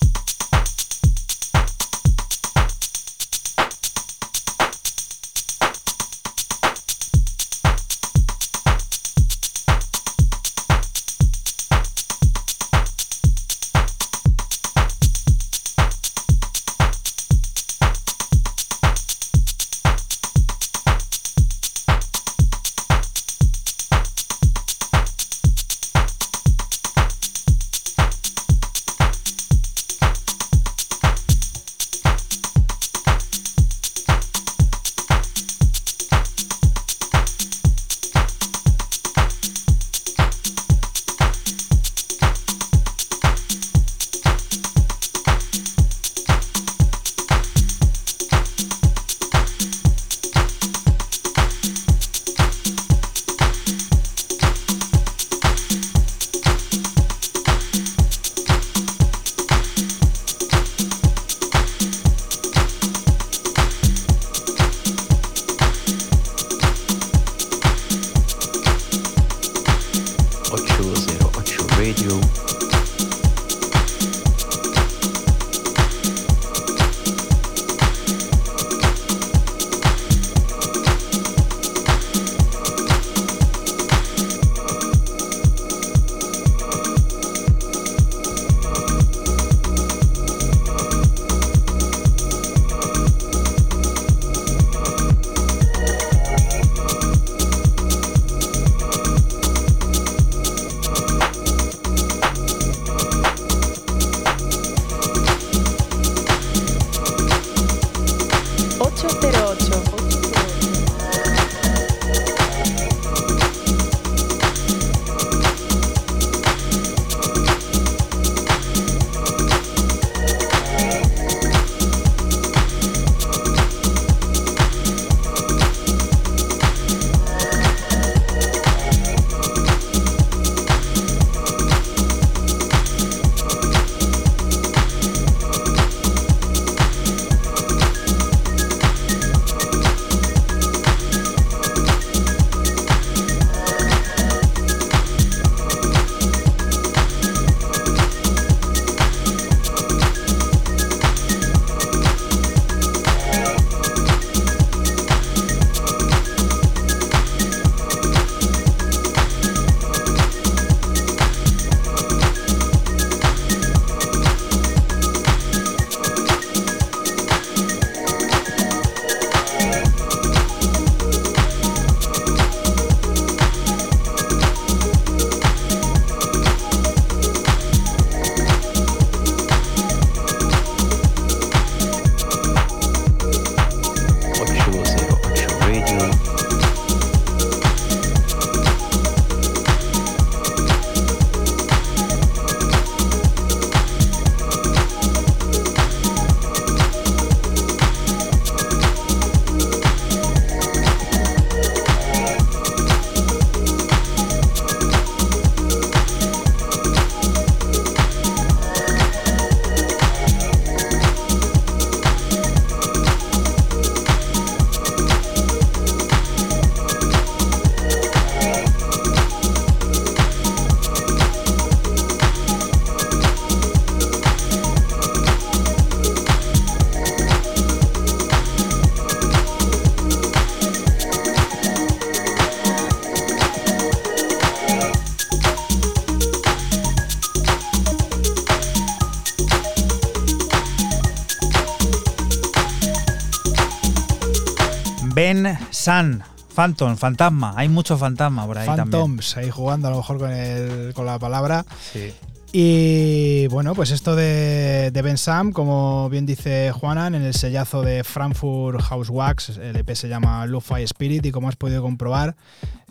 San, Phantom, fantasma. Hay mucho fantasma por ahí también. Phantoms, ahí jugando a lo mejor con, el, con la palabra. Sí. Y bueno, pues esto de, de Ben Sam, como bien dice Juanan, en el sellazo de Frankfurt House Wax, el EP se llama Lo-Fi Spirit y como has podido comprobar,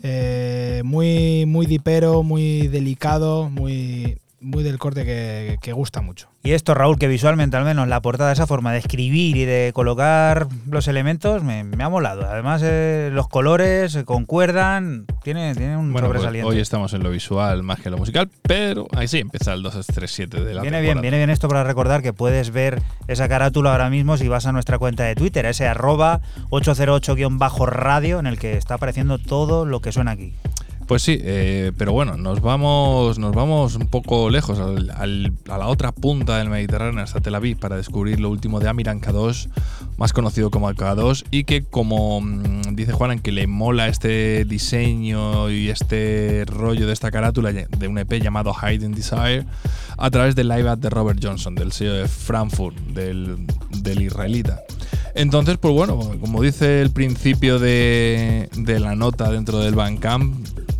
eh, muy, muy dipero, muy delicado, muy, muy del corte que, que gusta mucho. Y esto, Raúl, que visualmente al menos la portada, esa forma de escribir y de colocar los elementos, me, me ha molado. Además, eh, los colores eh, concuerdan, tiene, tiene un Bueno, pues sobresaliente. hoy estamos en lo visual más que en lo musical, pero ahí sí empieza el 237 de la Viene bien, viene bien esto para recordar que puedes ver esa carátula ahora mismo si vas a nuestra cuenta de Twitter, ese arroba 808-radio en el que está apareciendo todo lo que suena aquí. Pues sí, eh, pero bueno, nos vamos, nos vamos un poco lejos, a la otra punta del Mediterráneo, hasta Tel Aviv, para descubrir lo último de Amiran K2, más conocido como K2, y que como mm, dice Juan, que le mola este diseño y este rollo de esta carátula de un EP llamado Hidden Desire, a través del live at de Robert Johnson, del sello de Frankfurt, del, israelita. Entonces, pues bueno, como dice el principio de, de la nota dentro del Bandcamp,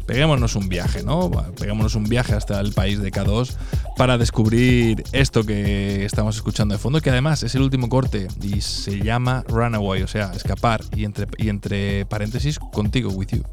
peguémonos un viaje, ¿no? Peguémonos un viaje hasta el país de K2 para descubrir esto que estamos escuchando de fondo, que además es el último corte y se llama Runaway, o sea, escapar, y entre, y entre paréntesis, contigo, with you.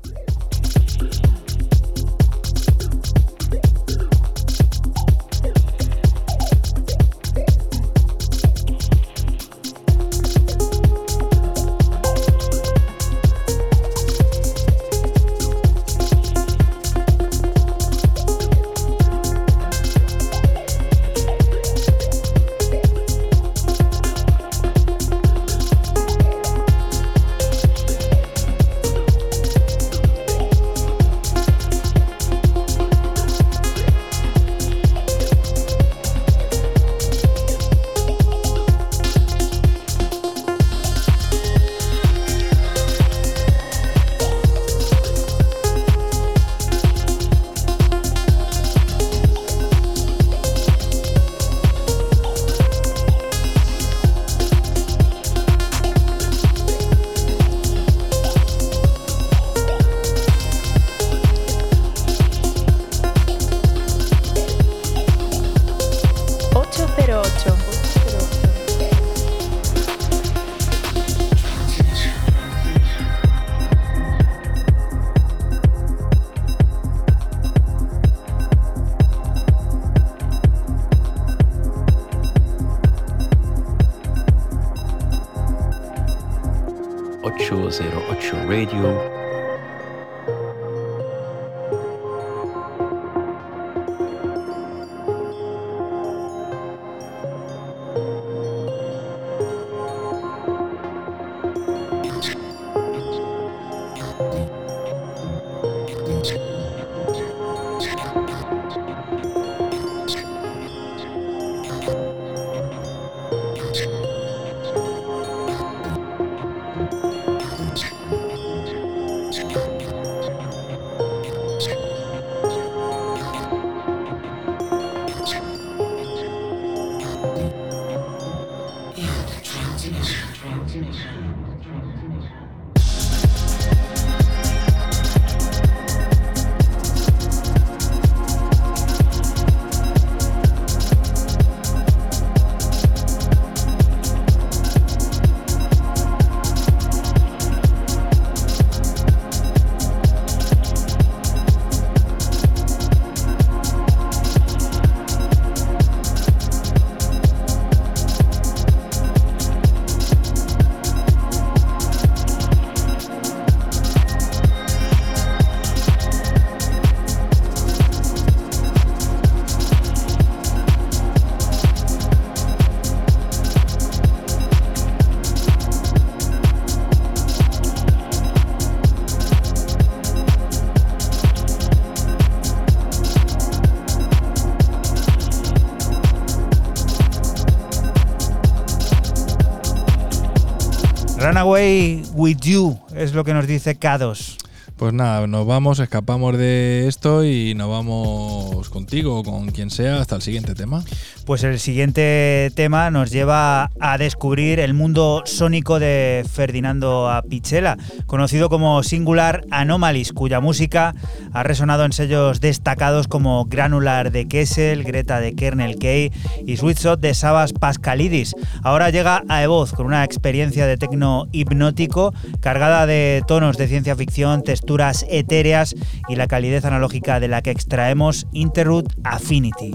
With You es lo que nos dice K2. Pues nada, nos vamos, escapamos de esto y nos vamos contigo o con quien sea hasta el siguiente tema. Pues el siguiente tema nos lleva a descubrir el mundo sónico de Ferdinando Apicella, conocido como Singular Anomalies, cuya música ha resonado en sellos destacados como Granular de Kessel, Greta de Kernel K y Sweet Shot de Sabas Pascalidis. Ahora llega a Evoz con una experiencia de tecno hipnótico cargada de tonos de ciencia ficción, texturas etéreas y la calidez analógica de la que extraemos Interroot Affinity.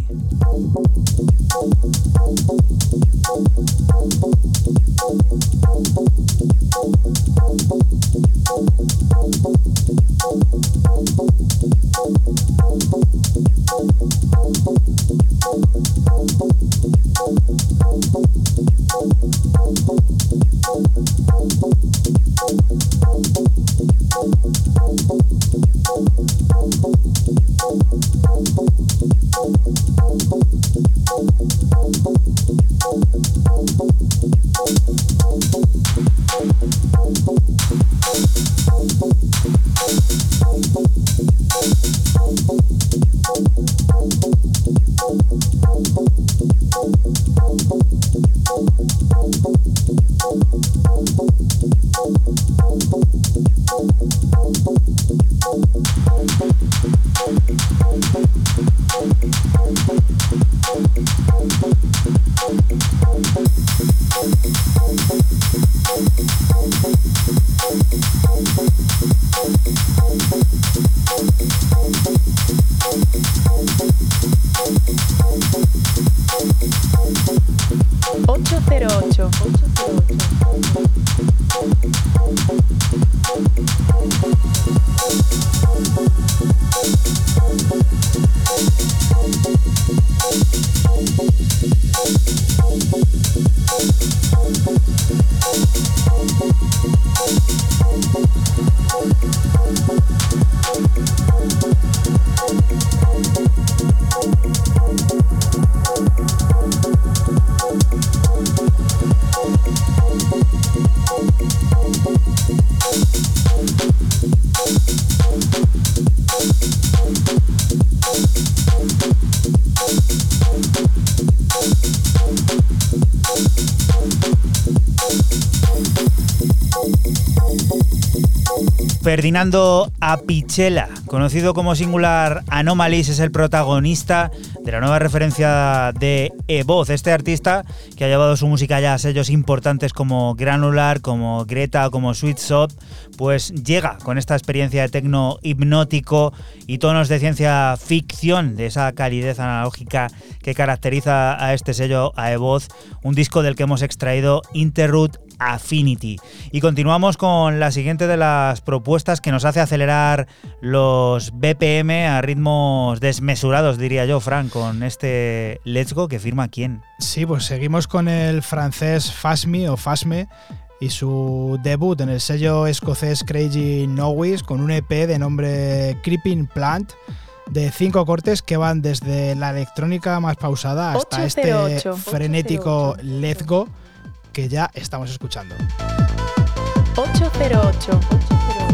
Ferdinando Apicella, conocido como Singular Anomalies, es el protagonista de la nueva referencia de Evoz, este artista que ha llevado su música ya a sellos importantes como Granular, como Greta, como Sweet Shop, pues llega con esta experiencia de tecno hipnótico y tonos de ciencia ficción, de esa calidez analógica que caracteriza a este sello, a Evoz, un disco del que hemos extraído Interroot Affinity. Y continuamos con la siguiente de las propuestas que nos hace acelerar los BPM a ritmos desmesurados, diría yo, Frank, con este Let's Go que firma quién. Sí, pues seguimos con el francés Fasme o Fasme y su debut en el sello escocés Crazy Noise con un EP de nombre Creeping Plant de cinco cortes que van desde la electrónica más pausada hasta 808, este frenético Let's Go que ya estamos escuchando. 808.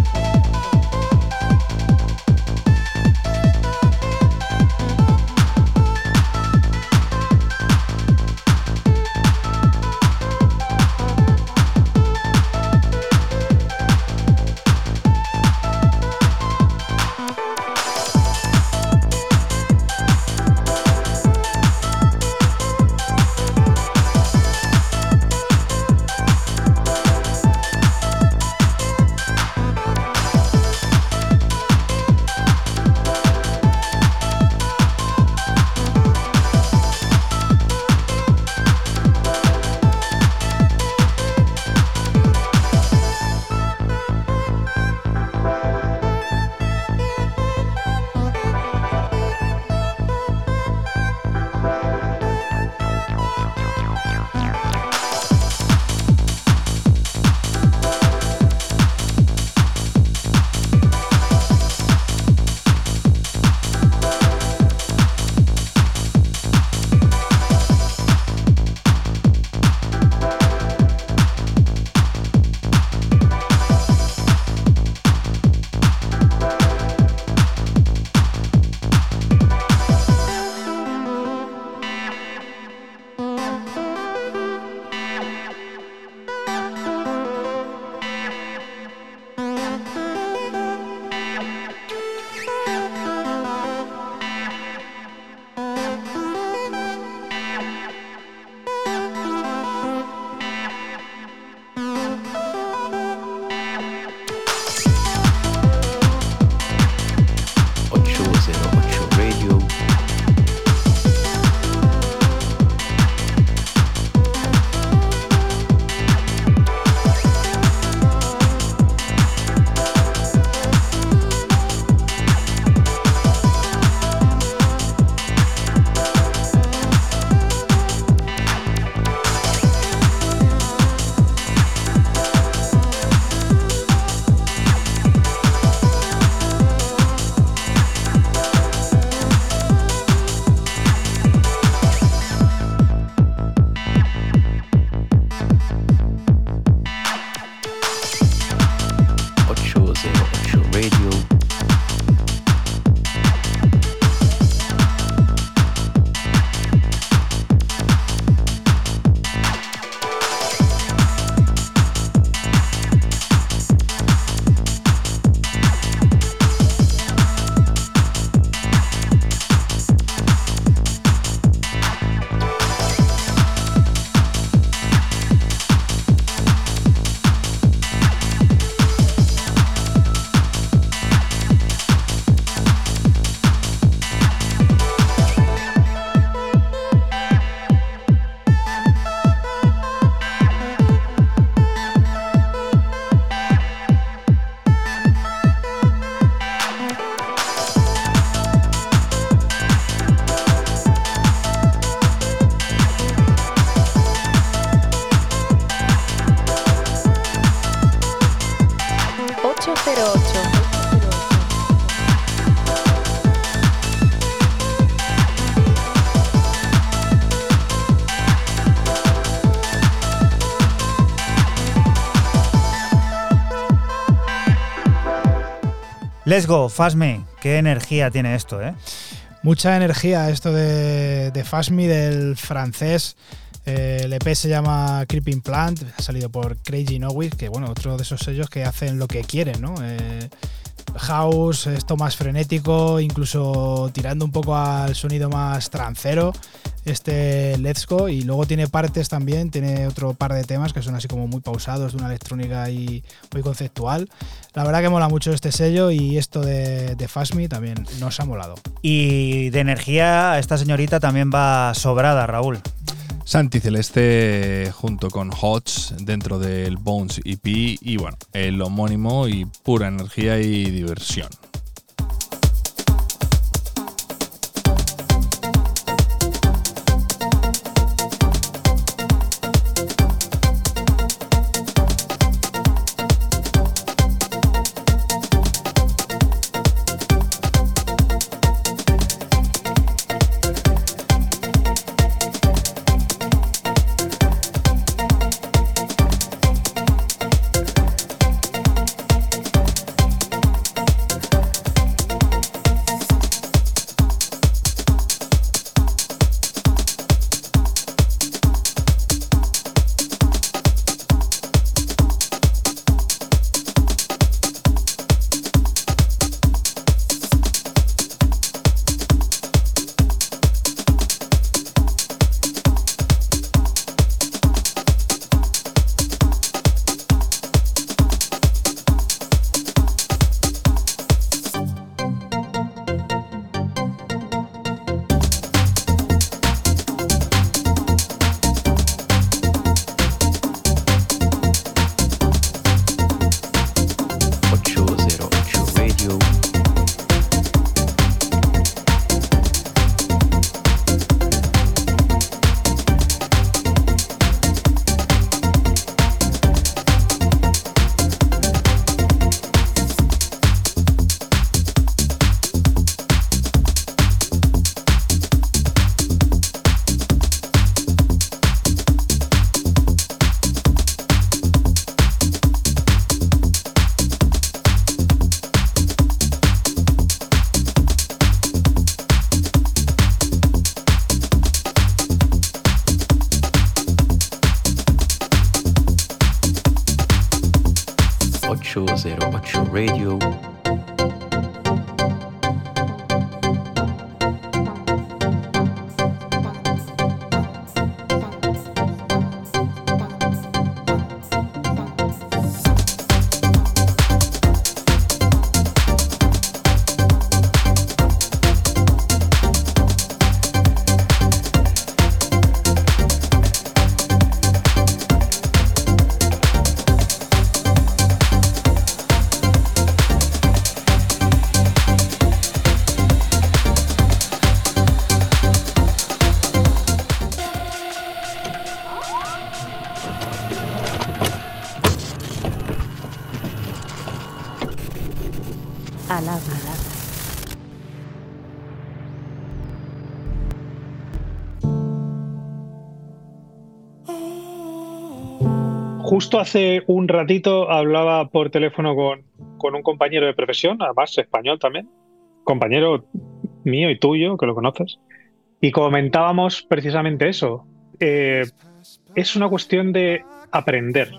Let's go, Fasme. Qué energía tiene esto, ¿eh? Mucha energía esto de, de Fasmi del francés. Eh, el EP se llama Creeping Plant, ha salido por Crazy Nowis, que bueno, otro de esos sellos que hacen lo que quieren, ¿no? Eh, house, esto más frenético, incluso tirando un poco al sonido más trancero, este Let's Go, y luego tiene partes también, tiene otro par de temas que son así como muy pausados, de una electrónica ahí muy conceptual. La verdad que mola mucho este sello y esto de, de Fasmi también nos ha molado. Y de energía, esta señorita también va sobrada, Raúl. Santi Celeste junto con Hodge dentro del Bones EP y bueno, el homónimo y pura energía y diversión. Hace un ratito hablaba por teléfono con, con un compañero de profesión, además español también, compañero mío y tuyo, que lo conoces, y comentábamos precisamente eso. Eh, es una cuestión de aprender,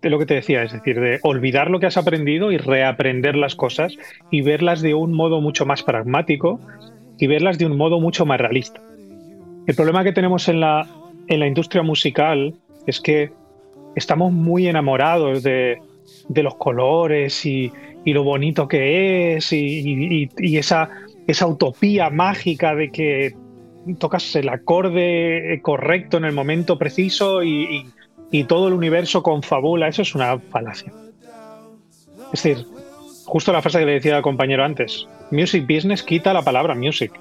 de lo que te decía, es decir, de olvidar lo que has aprendido y reaprender las cosas y verlas de un modo mucho más pragmático y verlas de un modo mucho más realista. El problema que tenemos en la, en la industria musical es que estamos muy enamorados de, los colores y, lo bonito que es y, esa, esa utopía mágica de que tocas el acorde correcto en el momento preciso y todo el universo confabula. Eso es una falacia. Es decir, justo la frase que le decía al compañero antes, music business quita la palabra music.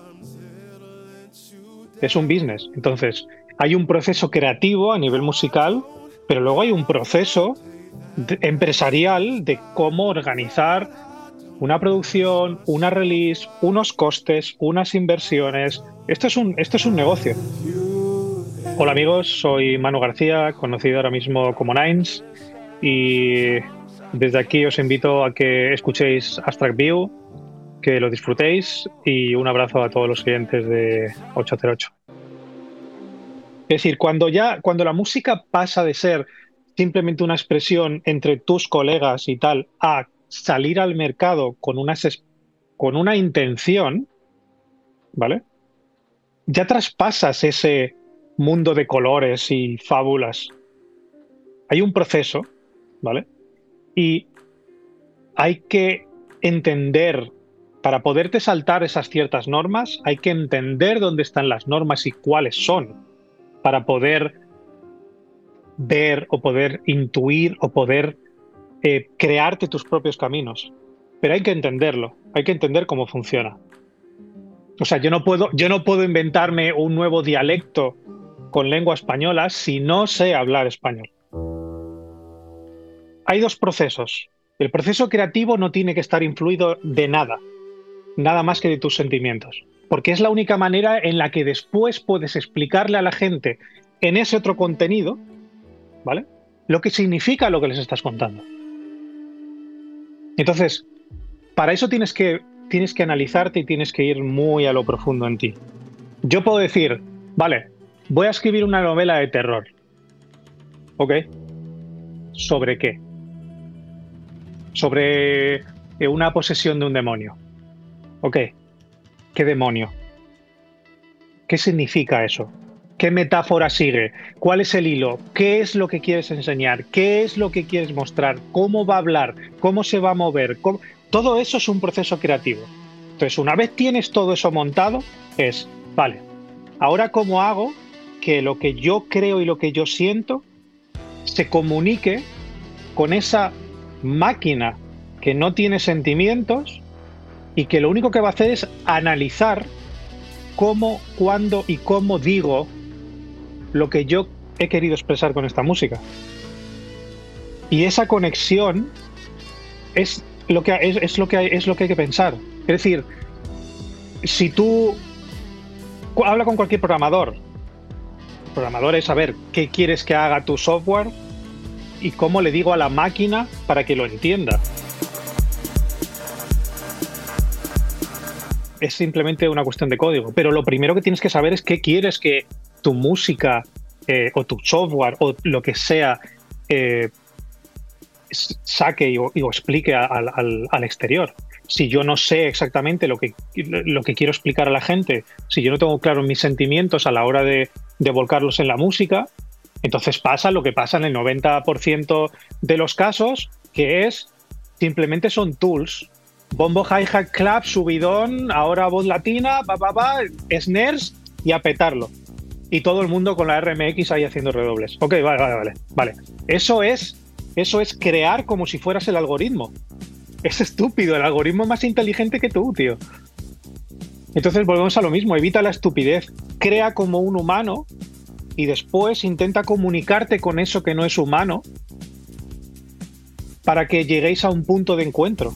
Es un business. Entonces, hay un proceso creativo a nivel musical pero luego hay un proceso empresarial de cómo organizar una producción, una release, unos costes, unas inversiones. Esto es un, esto es un negocio. Hola amigos, soy Manu García, conocido ahora mismo como Nines, y Desde aquí os invito a que escuchéis Abstract View, que lo disfrutéis y un abrazo a todos los clientes de 808. Es decir, cuando ya, cuando la música pasa de ser simplemente una expresión entre tus colegas y tal a salir al mercado con, unas con una intención, ¿vale? Ya traspasas ese mundo de colores y fábulas. Hay un proceso, ¿vale? Y hay que entender, para poderte saltar esas ciertas normas, hay que entender dónde están las normas y cuáles son, para poder ver o poder intuir o poder eh, crearte tus propios caminos. Pero hay que entenderlo, hay que entender cómo funciona. O sea, yo no puedo, yo no puedo inventarme un nuevo dialecto con lengua española si no sé hablar español. Hay dos procesos. El proceso creativo no tiene que estar influido de nada, nada más que de tus sentimientos, porque es la única manera en la que después puedes explicarle a la gente en ese otro contenido, ¿vale? Lo que significa lo que les estás contando. Entonces, para eso tienes que, tienes que analizarte y tienes que ir muy a lo profundo en ti. Yo puedo decir, vale, voy a escribir una novela de terror. ¿Ok? ¿Sobre qué? Sobre eh, una posesión de un demonio. ¿Ok? ¿Qué demonio? ¿Qué significa eso? ¿Qué metáfora sigue? ¿Cuál es el hilo? ¿Qué es lo que quieres enseñar? ¿Qué es lo que quieres mostrar? ¿Cómo va a hablar? ¿Cómo se va a mover? ¿Cómo- Todo eso es un proceso creativo. Entonces, una vez tienes todo eso montado, es, vale, ahora cómo hago que lo que yo creo y lo que yo siento se comunique con esa máquina que no tiene sentimientos y que lo único que va a hacer es analizar cómo, cuándo y cómo digo lo que yo he querido expresar con esta música. Y esa conexión es lo que, es, es lo que, hay, es lo que hay que pensar. Es decir, si tú habla con cualquier programador, programador es saber qué quieres que haga tu software y cómo le digo a la máquina para que lo entienda. Es simplemente una cuestión de código, pero lo primero que tienes que saber es qué quieres que tu música eh, o tu software o lo que sea eh, saque o, explique al, exterior. Si yo no sé exactamente lo que, lo que quiero explicar a la gente, si yo no tengo claro mis sentimientos a la hora de volcarlos en la música, entonces pasa lo que pasa en el 90% de los casos, que es simplemente son tools. Bombo, hi-hat, clap, subidón, ahora voz latina, va, va, va, snares y a petarlo. Y todo el mundo con la RMX ahí haciendo redobles. Ok, vale, vale, vale. vale. Eso es, eso es crear como si fueras el algoritmo. Es estúpido, el algoritmo más inteligente que tú, tío. Entonces volvemos a lo mismo, evita la estupidez. Crea como un humano y después intenta comunicarte con eso que no es humano para que lleguéis a un punto de encuentro.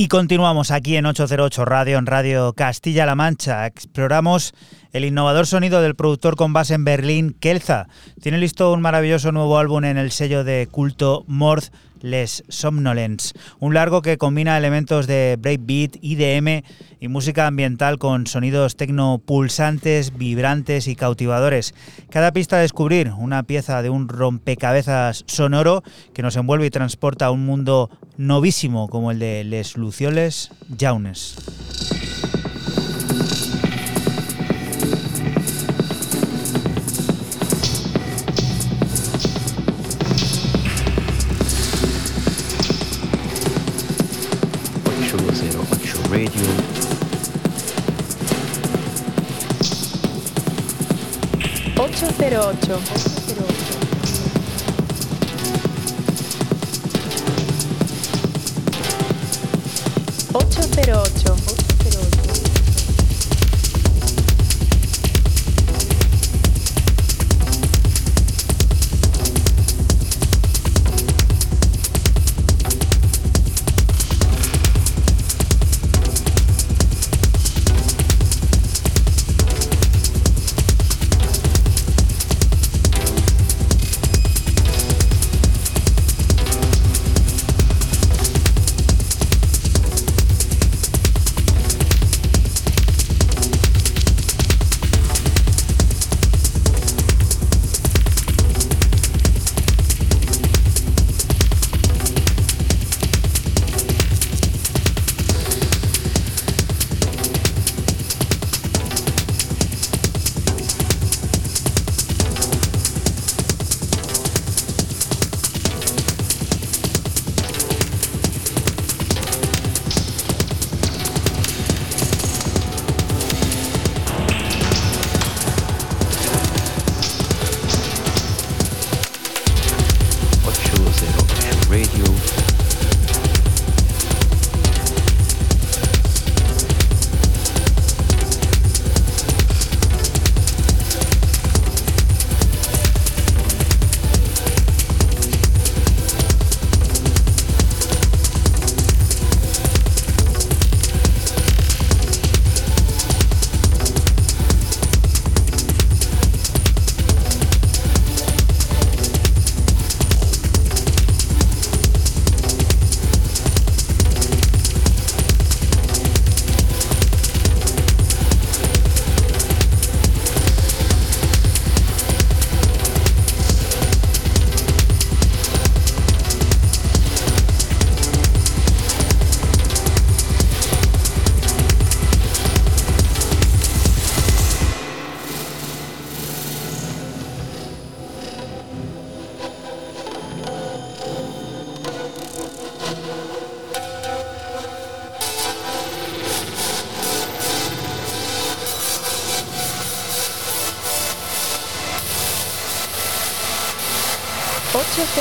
Y continuamos aquí en 808 Radio, en Radio Castilla-La Mancha. Exploramos el innovador sonido del productor con base en Berlín, Kelza. Tiene listo un maravilloso nuevo álbum en el sello de culto Morth Les Somnolents. Un largo que combina elementos de breakbeat, IDM y música ambiental con sonidos tecno pulsantes, vibrantes y cautivadores. Cada pista a descubrir, una pieza de un rompecabezas sonoro que nos envuelve y transporta a un mundo novísimo como el de Les Lucioles Jaunes. Ocho cero ocho. Ocho cero ocho.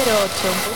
08.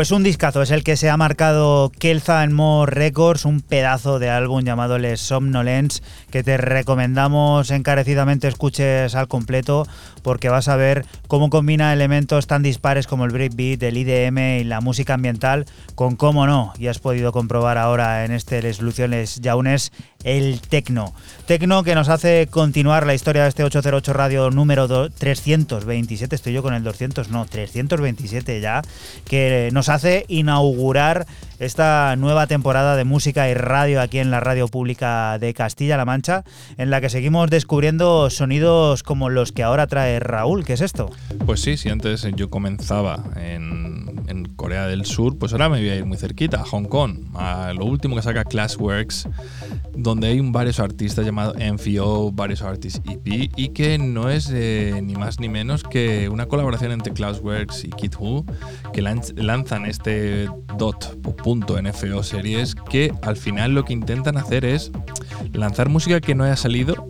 Pues un discazo es el que se ha marcado Kelza en More Records, un pedazo de álbum llamado Les Somnolence que te recomendamos encarecidamente escuches al completo porque vas a ver cómo combina elementos tan dispares como el breakbeat, el IDM y la música ambiental con cómo no, y has podido comprobar ahora en este Les Luciones Jaunes el tecno. Tecno que nos hace continuar la historia de este 808 radio número do- 327, estoy yo con el 200, no, 327 ya, que nos hace inaugurar esta nueva temporada de música y radio aquí en la radio pública de Castilla-La Mancha, en la que seguimos descubriendo sonidos como los que ahora trae Raúl. ¿Qué es esto? Pues sí, si antes yo comenzaba en, Corea del Sur, pues ahora me voy a ir muy cerquita, a Hong Kong, a lo último que saca Classworks, donde hay varios artistas llamados MFO, varios artists EP, y que no es ni más ni menos que una colaboración entre Classworks y Kid Who, que lan- lanzan este dot o punto NFO series, que al final lo que intentan hacer es lanzar música que no haya salido,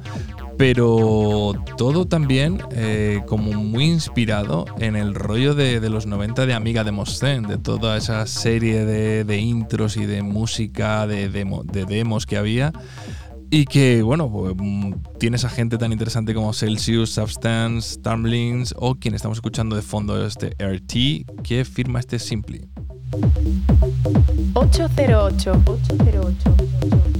pero todo también eh, como muy inspirado en el rollo de, de los 90 de Amiga de Moscen, de toda esa serie de, de intros y de música, de, demo- de demos que había. Y que, bueno, pues, mm, tienes a gente tan interesante como Celsius, Substance, Tamblings o quien estamos escuchando de fondo este RT que firma este Simply. 808. 808. 808.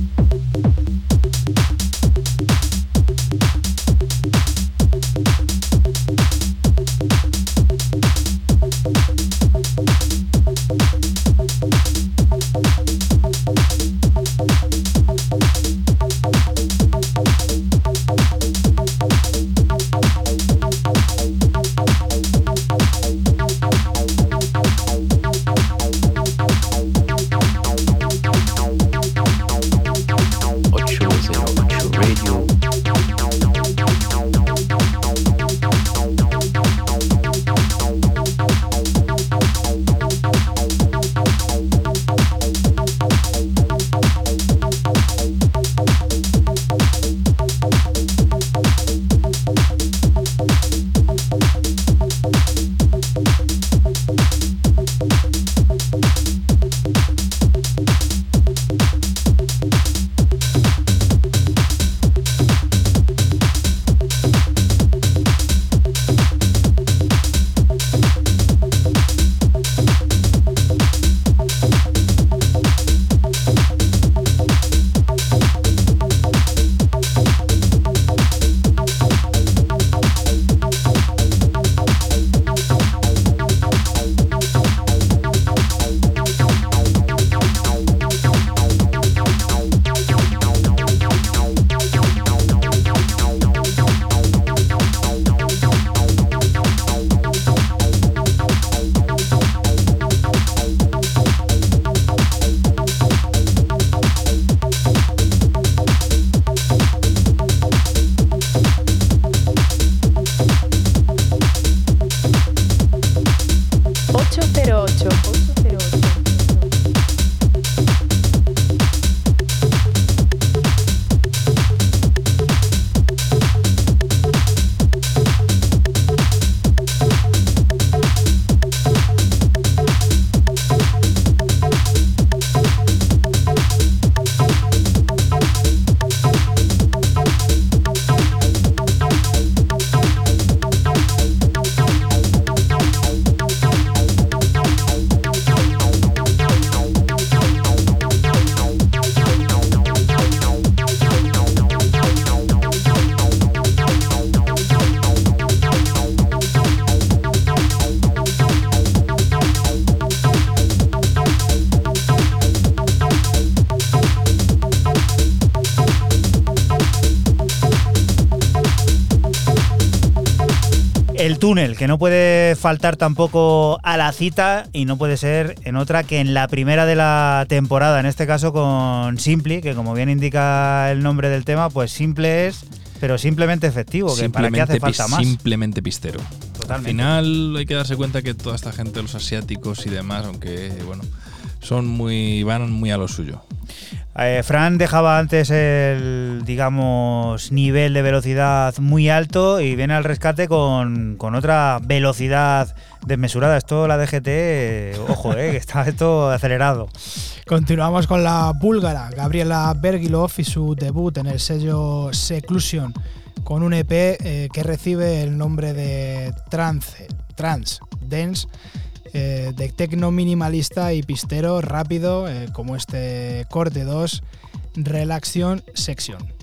Que no puede faltar tampoco a la cita y no puede ser en otra que en la primera de la temporada, en este caso con Simply, que como bien indica el nombre del tema, pues simple es, pero simplemente efectivo, que para qué hace Simplemente falta más. Simplemente pistero. Totalmente. Al final hay que darse cuenta que toda esta gente, los asiáticos y demás, aunque bueno, son muy van muy a lo suyo. Eh, Fran dejaba antes el, digamos, nivel de velocidad muy alto y viene al rescate con, con otra velocidad desmesurada. Esto la DGT, eh, ojo, eh, que está esto acelerado. Continuamos con la búlgara Gabriela Bergilov y su debut en el sello Seclusion con un EP eh, que recibe el nombre de Trance, Trance Dance, eh, de tecno minimalista y pistero rápido, eh, como este corte 2, Relaxion Section.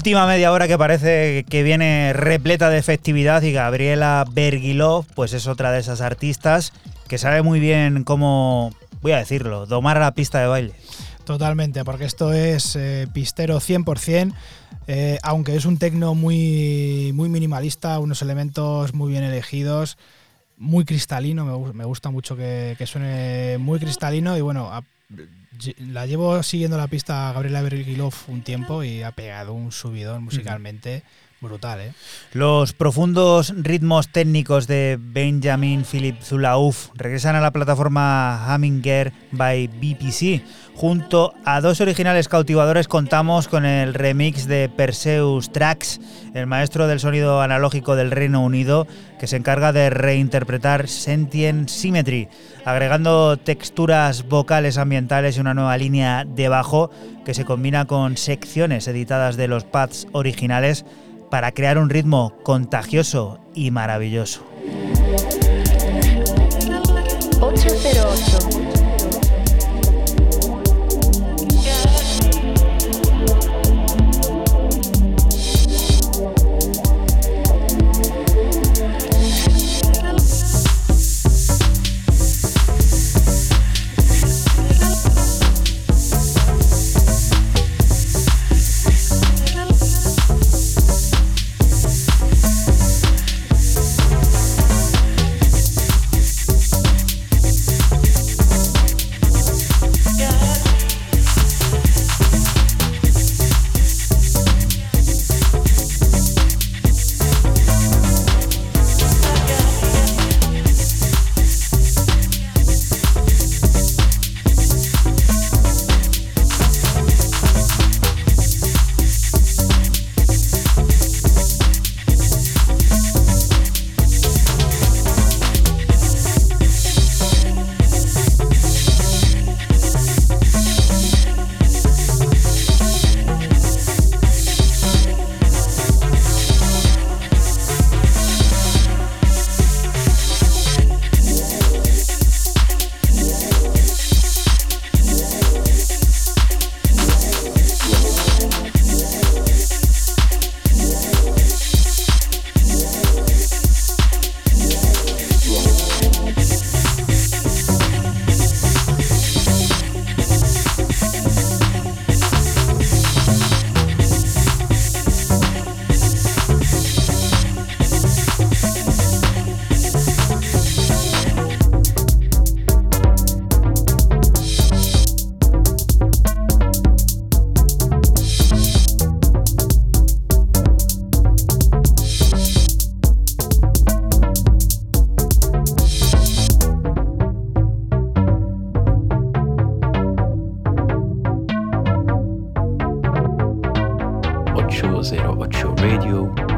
Última media hora que parece que viene repleta de festividad y Gabriela Bergilov pues es otra de esas artistas que sabe muy bien cómo, voy a decirlo, domar la pista de baile. Totalmente, porque esto es eh, pistero 100%, eh, aunque es un tecno muy, muy minimalista, unos elementos muy bien elegidos, muy cristalino, me, gu- me gusta mucho que, suene muy cristalino y bueno, la llevo siguiendo la pista a Gabriela Bergilov un tiempo y ha pegado un subidón musicalmente Brutal, ¿eh? Los profundos ritmos técnicos de Benjamin Philip Zulauf regresan a la plataforma Hummingbird by BPC. Junto a dos originales cautivadores contamos con el remix de Perseus Tracks, el maestro del sonido analógico del Reino Unido, que se encarga de reinterpretar Sentient Symmetry, agregando texturas vocales ambientales y una nueva línea de bajo que se combina con secciones editadas de los pads originales para crear un ritmo contagioso y maravilloso. 808. Radio. Radio. Radio.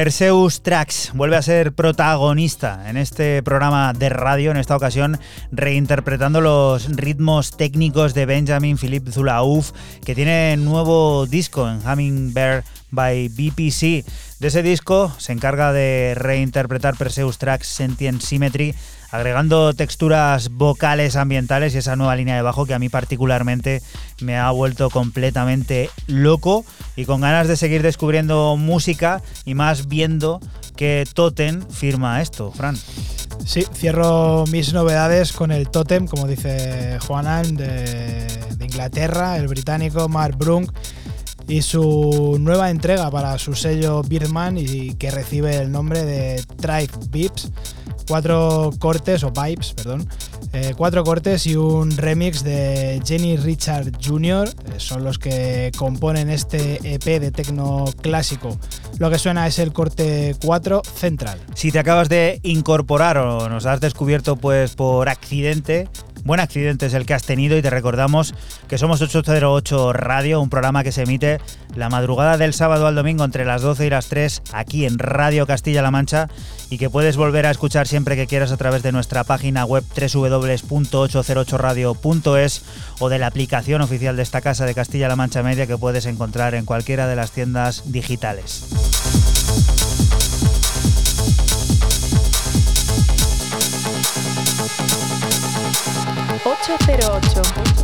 Perseus Tracks vuelve a ser protagonista en este programa de radio, en esta ocasión reinterpretando los ritmos técnicos de Benjamin Philippe Zulauf, que tiene nuevo disco en Hummingbird by BPC. De ese disco se encarga de reinterpretar Perseus Tracks Sentient Symmetry, agregando texturas vocales ambientales y esa nueva línea de bajo que a mí particularmente me ha vuelto completamente loco y con ganas de seguir descubriendo música y más viendo que Totem firma esto, Fran. Sí, cierro mis novedades con el Totem, como dice Juanan, de, de Inglaterra, el británico Mark Brunk y su nueva entrega para su sello Birdman y que recibe el nombre de Tribe Vips. Cuatro cortes, o vibes, perdón. eh, cuatro cortes y un remix de Jenny Richard Jr. eh, son los que componen este EP de tecno clásico. Lo que suena es el corte 4 central. Si te acabas de incorporar o nos has descubierto pues por accidente, buen accidente es el que has tenido y te recordamos que somos 808 Radio, un programa que se emite la madrugada del sábado al domingo entre las 12 y las 3 aquí en Radio Castilla-La Mancha y que puedes volver a escuchar siempre que quieras a través de nuestra página web www.808radio.es o de la aplicación oficial de esta casa de Castilla-La Mancha Media que puedes encontrar en cualquiera de las tiendas digitales. 808.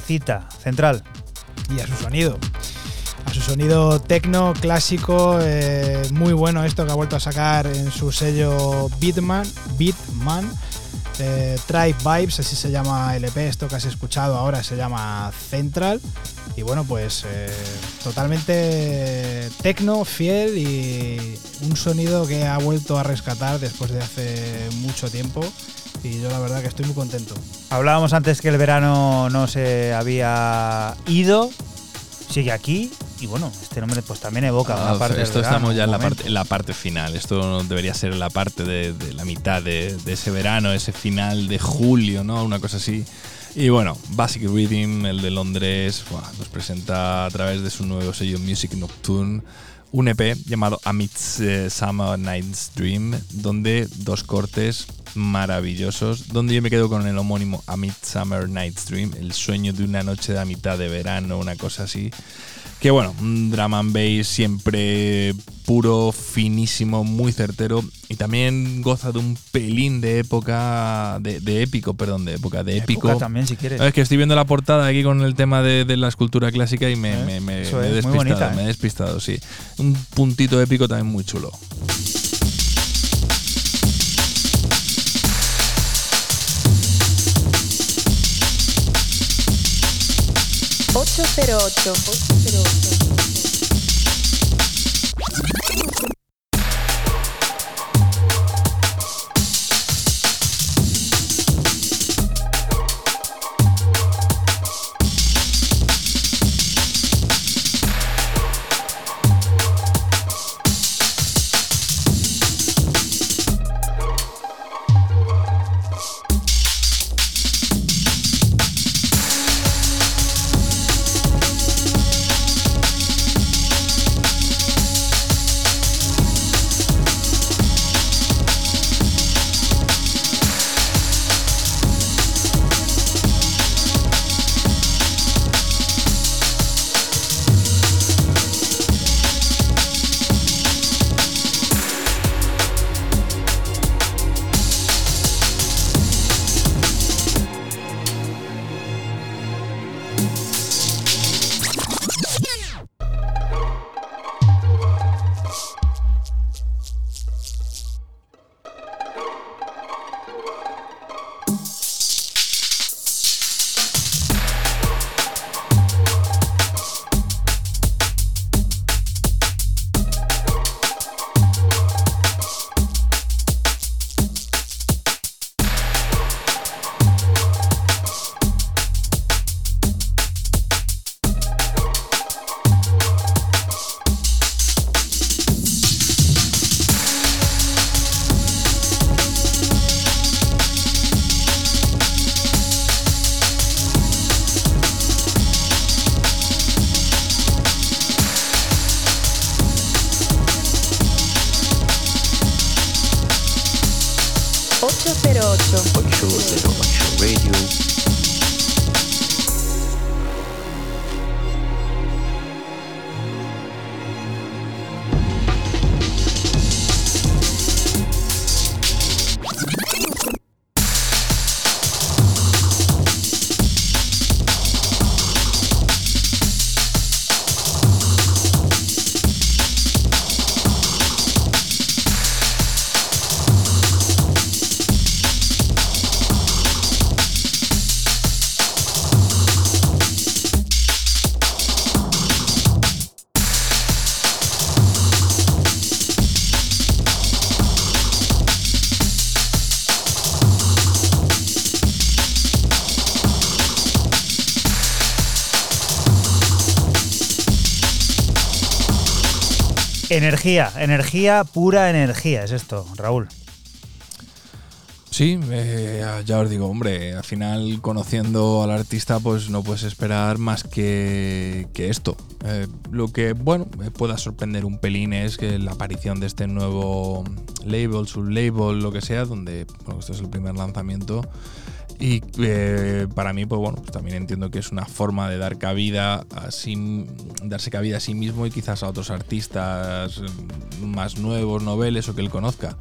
Cita, central. y a su sonido. A su sonido tecno clásico, eh, muy bueno esto que ha vuelto a sacar en su sello Beatman, Beatman. eh, Tribe Vibes, así se llama el EP, esto que has escuchado ahora se llama Central. Y bueno, pues eh, totalmente tecno, fiel y un sonido que ha vuelto a rescatar después de hace mucho tiempo. Y yo la verdad que estoy muy contento. Hablábamos antes que el verano no se había ido, sigue aquí y bueno, este nombre pues también evoca Ah, una parte del esto verano, estamos ya en la, parte, en la parte final. Esto debería ser la parte de, de la mitad de, de ese verano, ese final de julio, ¿no? Una cosa así. Y bueno, Basic Rhythm, el de Londres, nos presenta a través de su nuevo sello Music Nocturne un EP llamado Amidst eh, Summer Night's Dream, donde dos cortes maravillosos, donde yo me quedo con el homónimo Amidst Summer Night's Dream, el sueño de una noche de mitad de verano, una cosa así. Que bueno, un drum and bass siempre puro, finísimo, muy certero y también goza de un pelín de época, de, de épico, perdón, de época, de épico. Época también, si quieres. Es que estoy viendo la portada aquí con el tema de, de la escultura clásica y me, Eh, me- me- me he despistado, bonita, me he ¿eh? despistado, sí. Un puntito épico también muy chulo. 808. 808. Energía, energía, pura energía, es esto, Raúl. Sí, eh, ya os digo, hombre, al final conociendo al artista pues no puedes esperar más que, que esto. Eh, lo que, bueno, me pueda sorprender un pelín es que la aparición de este nuevo label, sublabel, lo que sea, donde este es el primer lanzamiento. Y eh, para mí, pues bueno, pues también entiendo que es una forma de dar cabida a sí, darse cabida a sí mismo y quizás a otros artistas eh, más nuevos, noveles o que él conozca.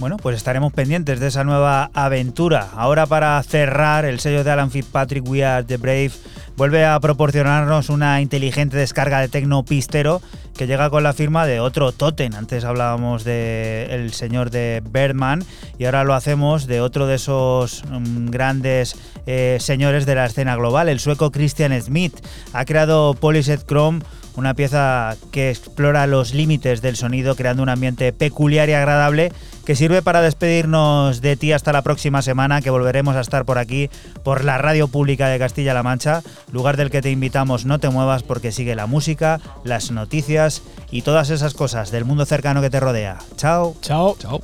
Bueno, pues estaremos pendientes de esa nueva aventura. Ahora para cerrar, el sello de Alan Fitzpatrick, We Are The Brave, vuelve a proporcionarnos una inteligente descarga de tecno pistero que llega con la firma de otro Totem. Antes hablábamos del señor de Birdman y ahora lo hacemos de otro de esos mm, grandes eh, señores de la escena global, el sueco Christian Smith. Ha creado Polyset Chrome una pieza que explora los límites del sonido creando un ambiente peculiar y agradable que sirve para despedirnos de ti hasta la próxima semana que volveremos a estar por aquí por la radio pública de Castilla-La Mancha, lugar del que te invitamos no te muevas porque sigue la música, las noticias y todas esas cosas del mundo cercano que te rodea. Chao. Chao. Chao.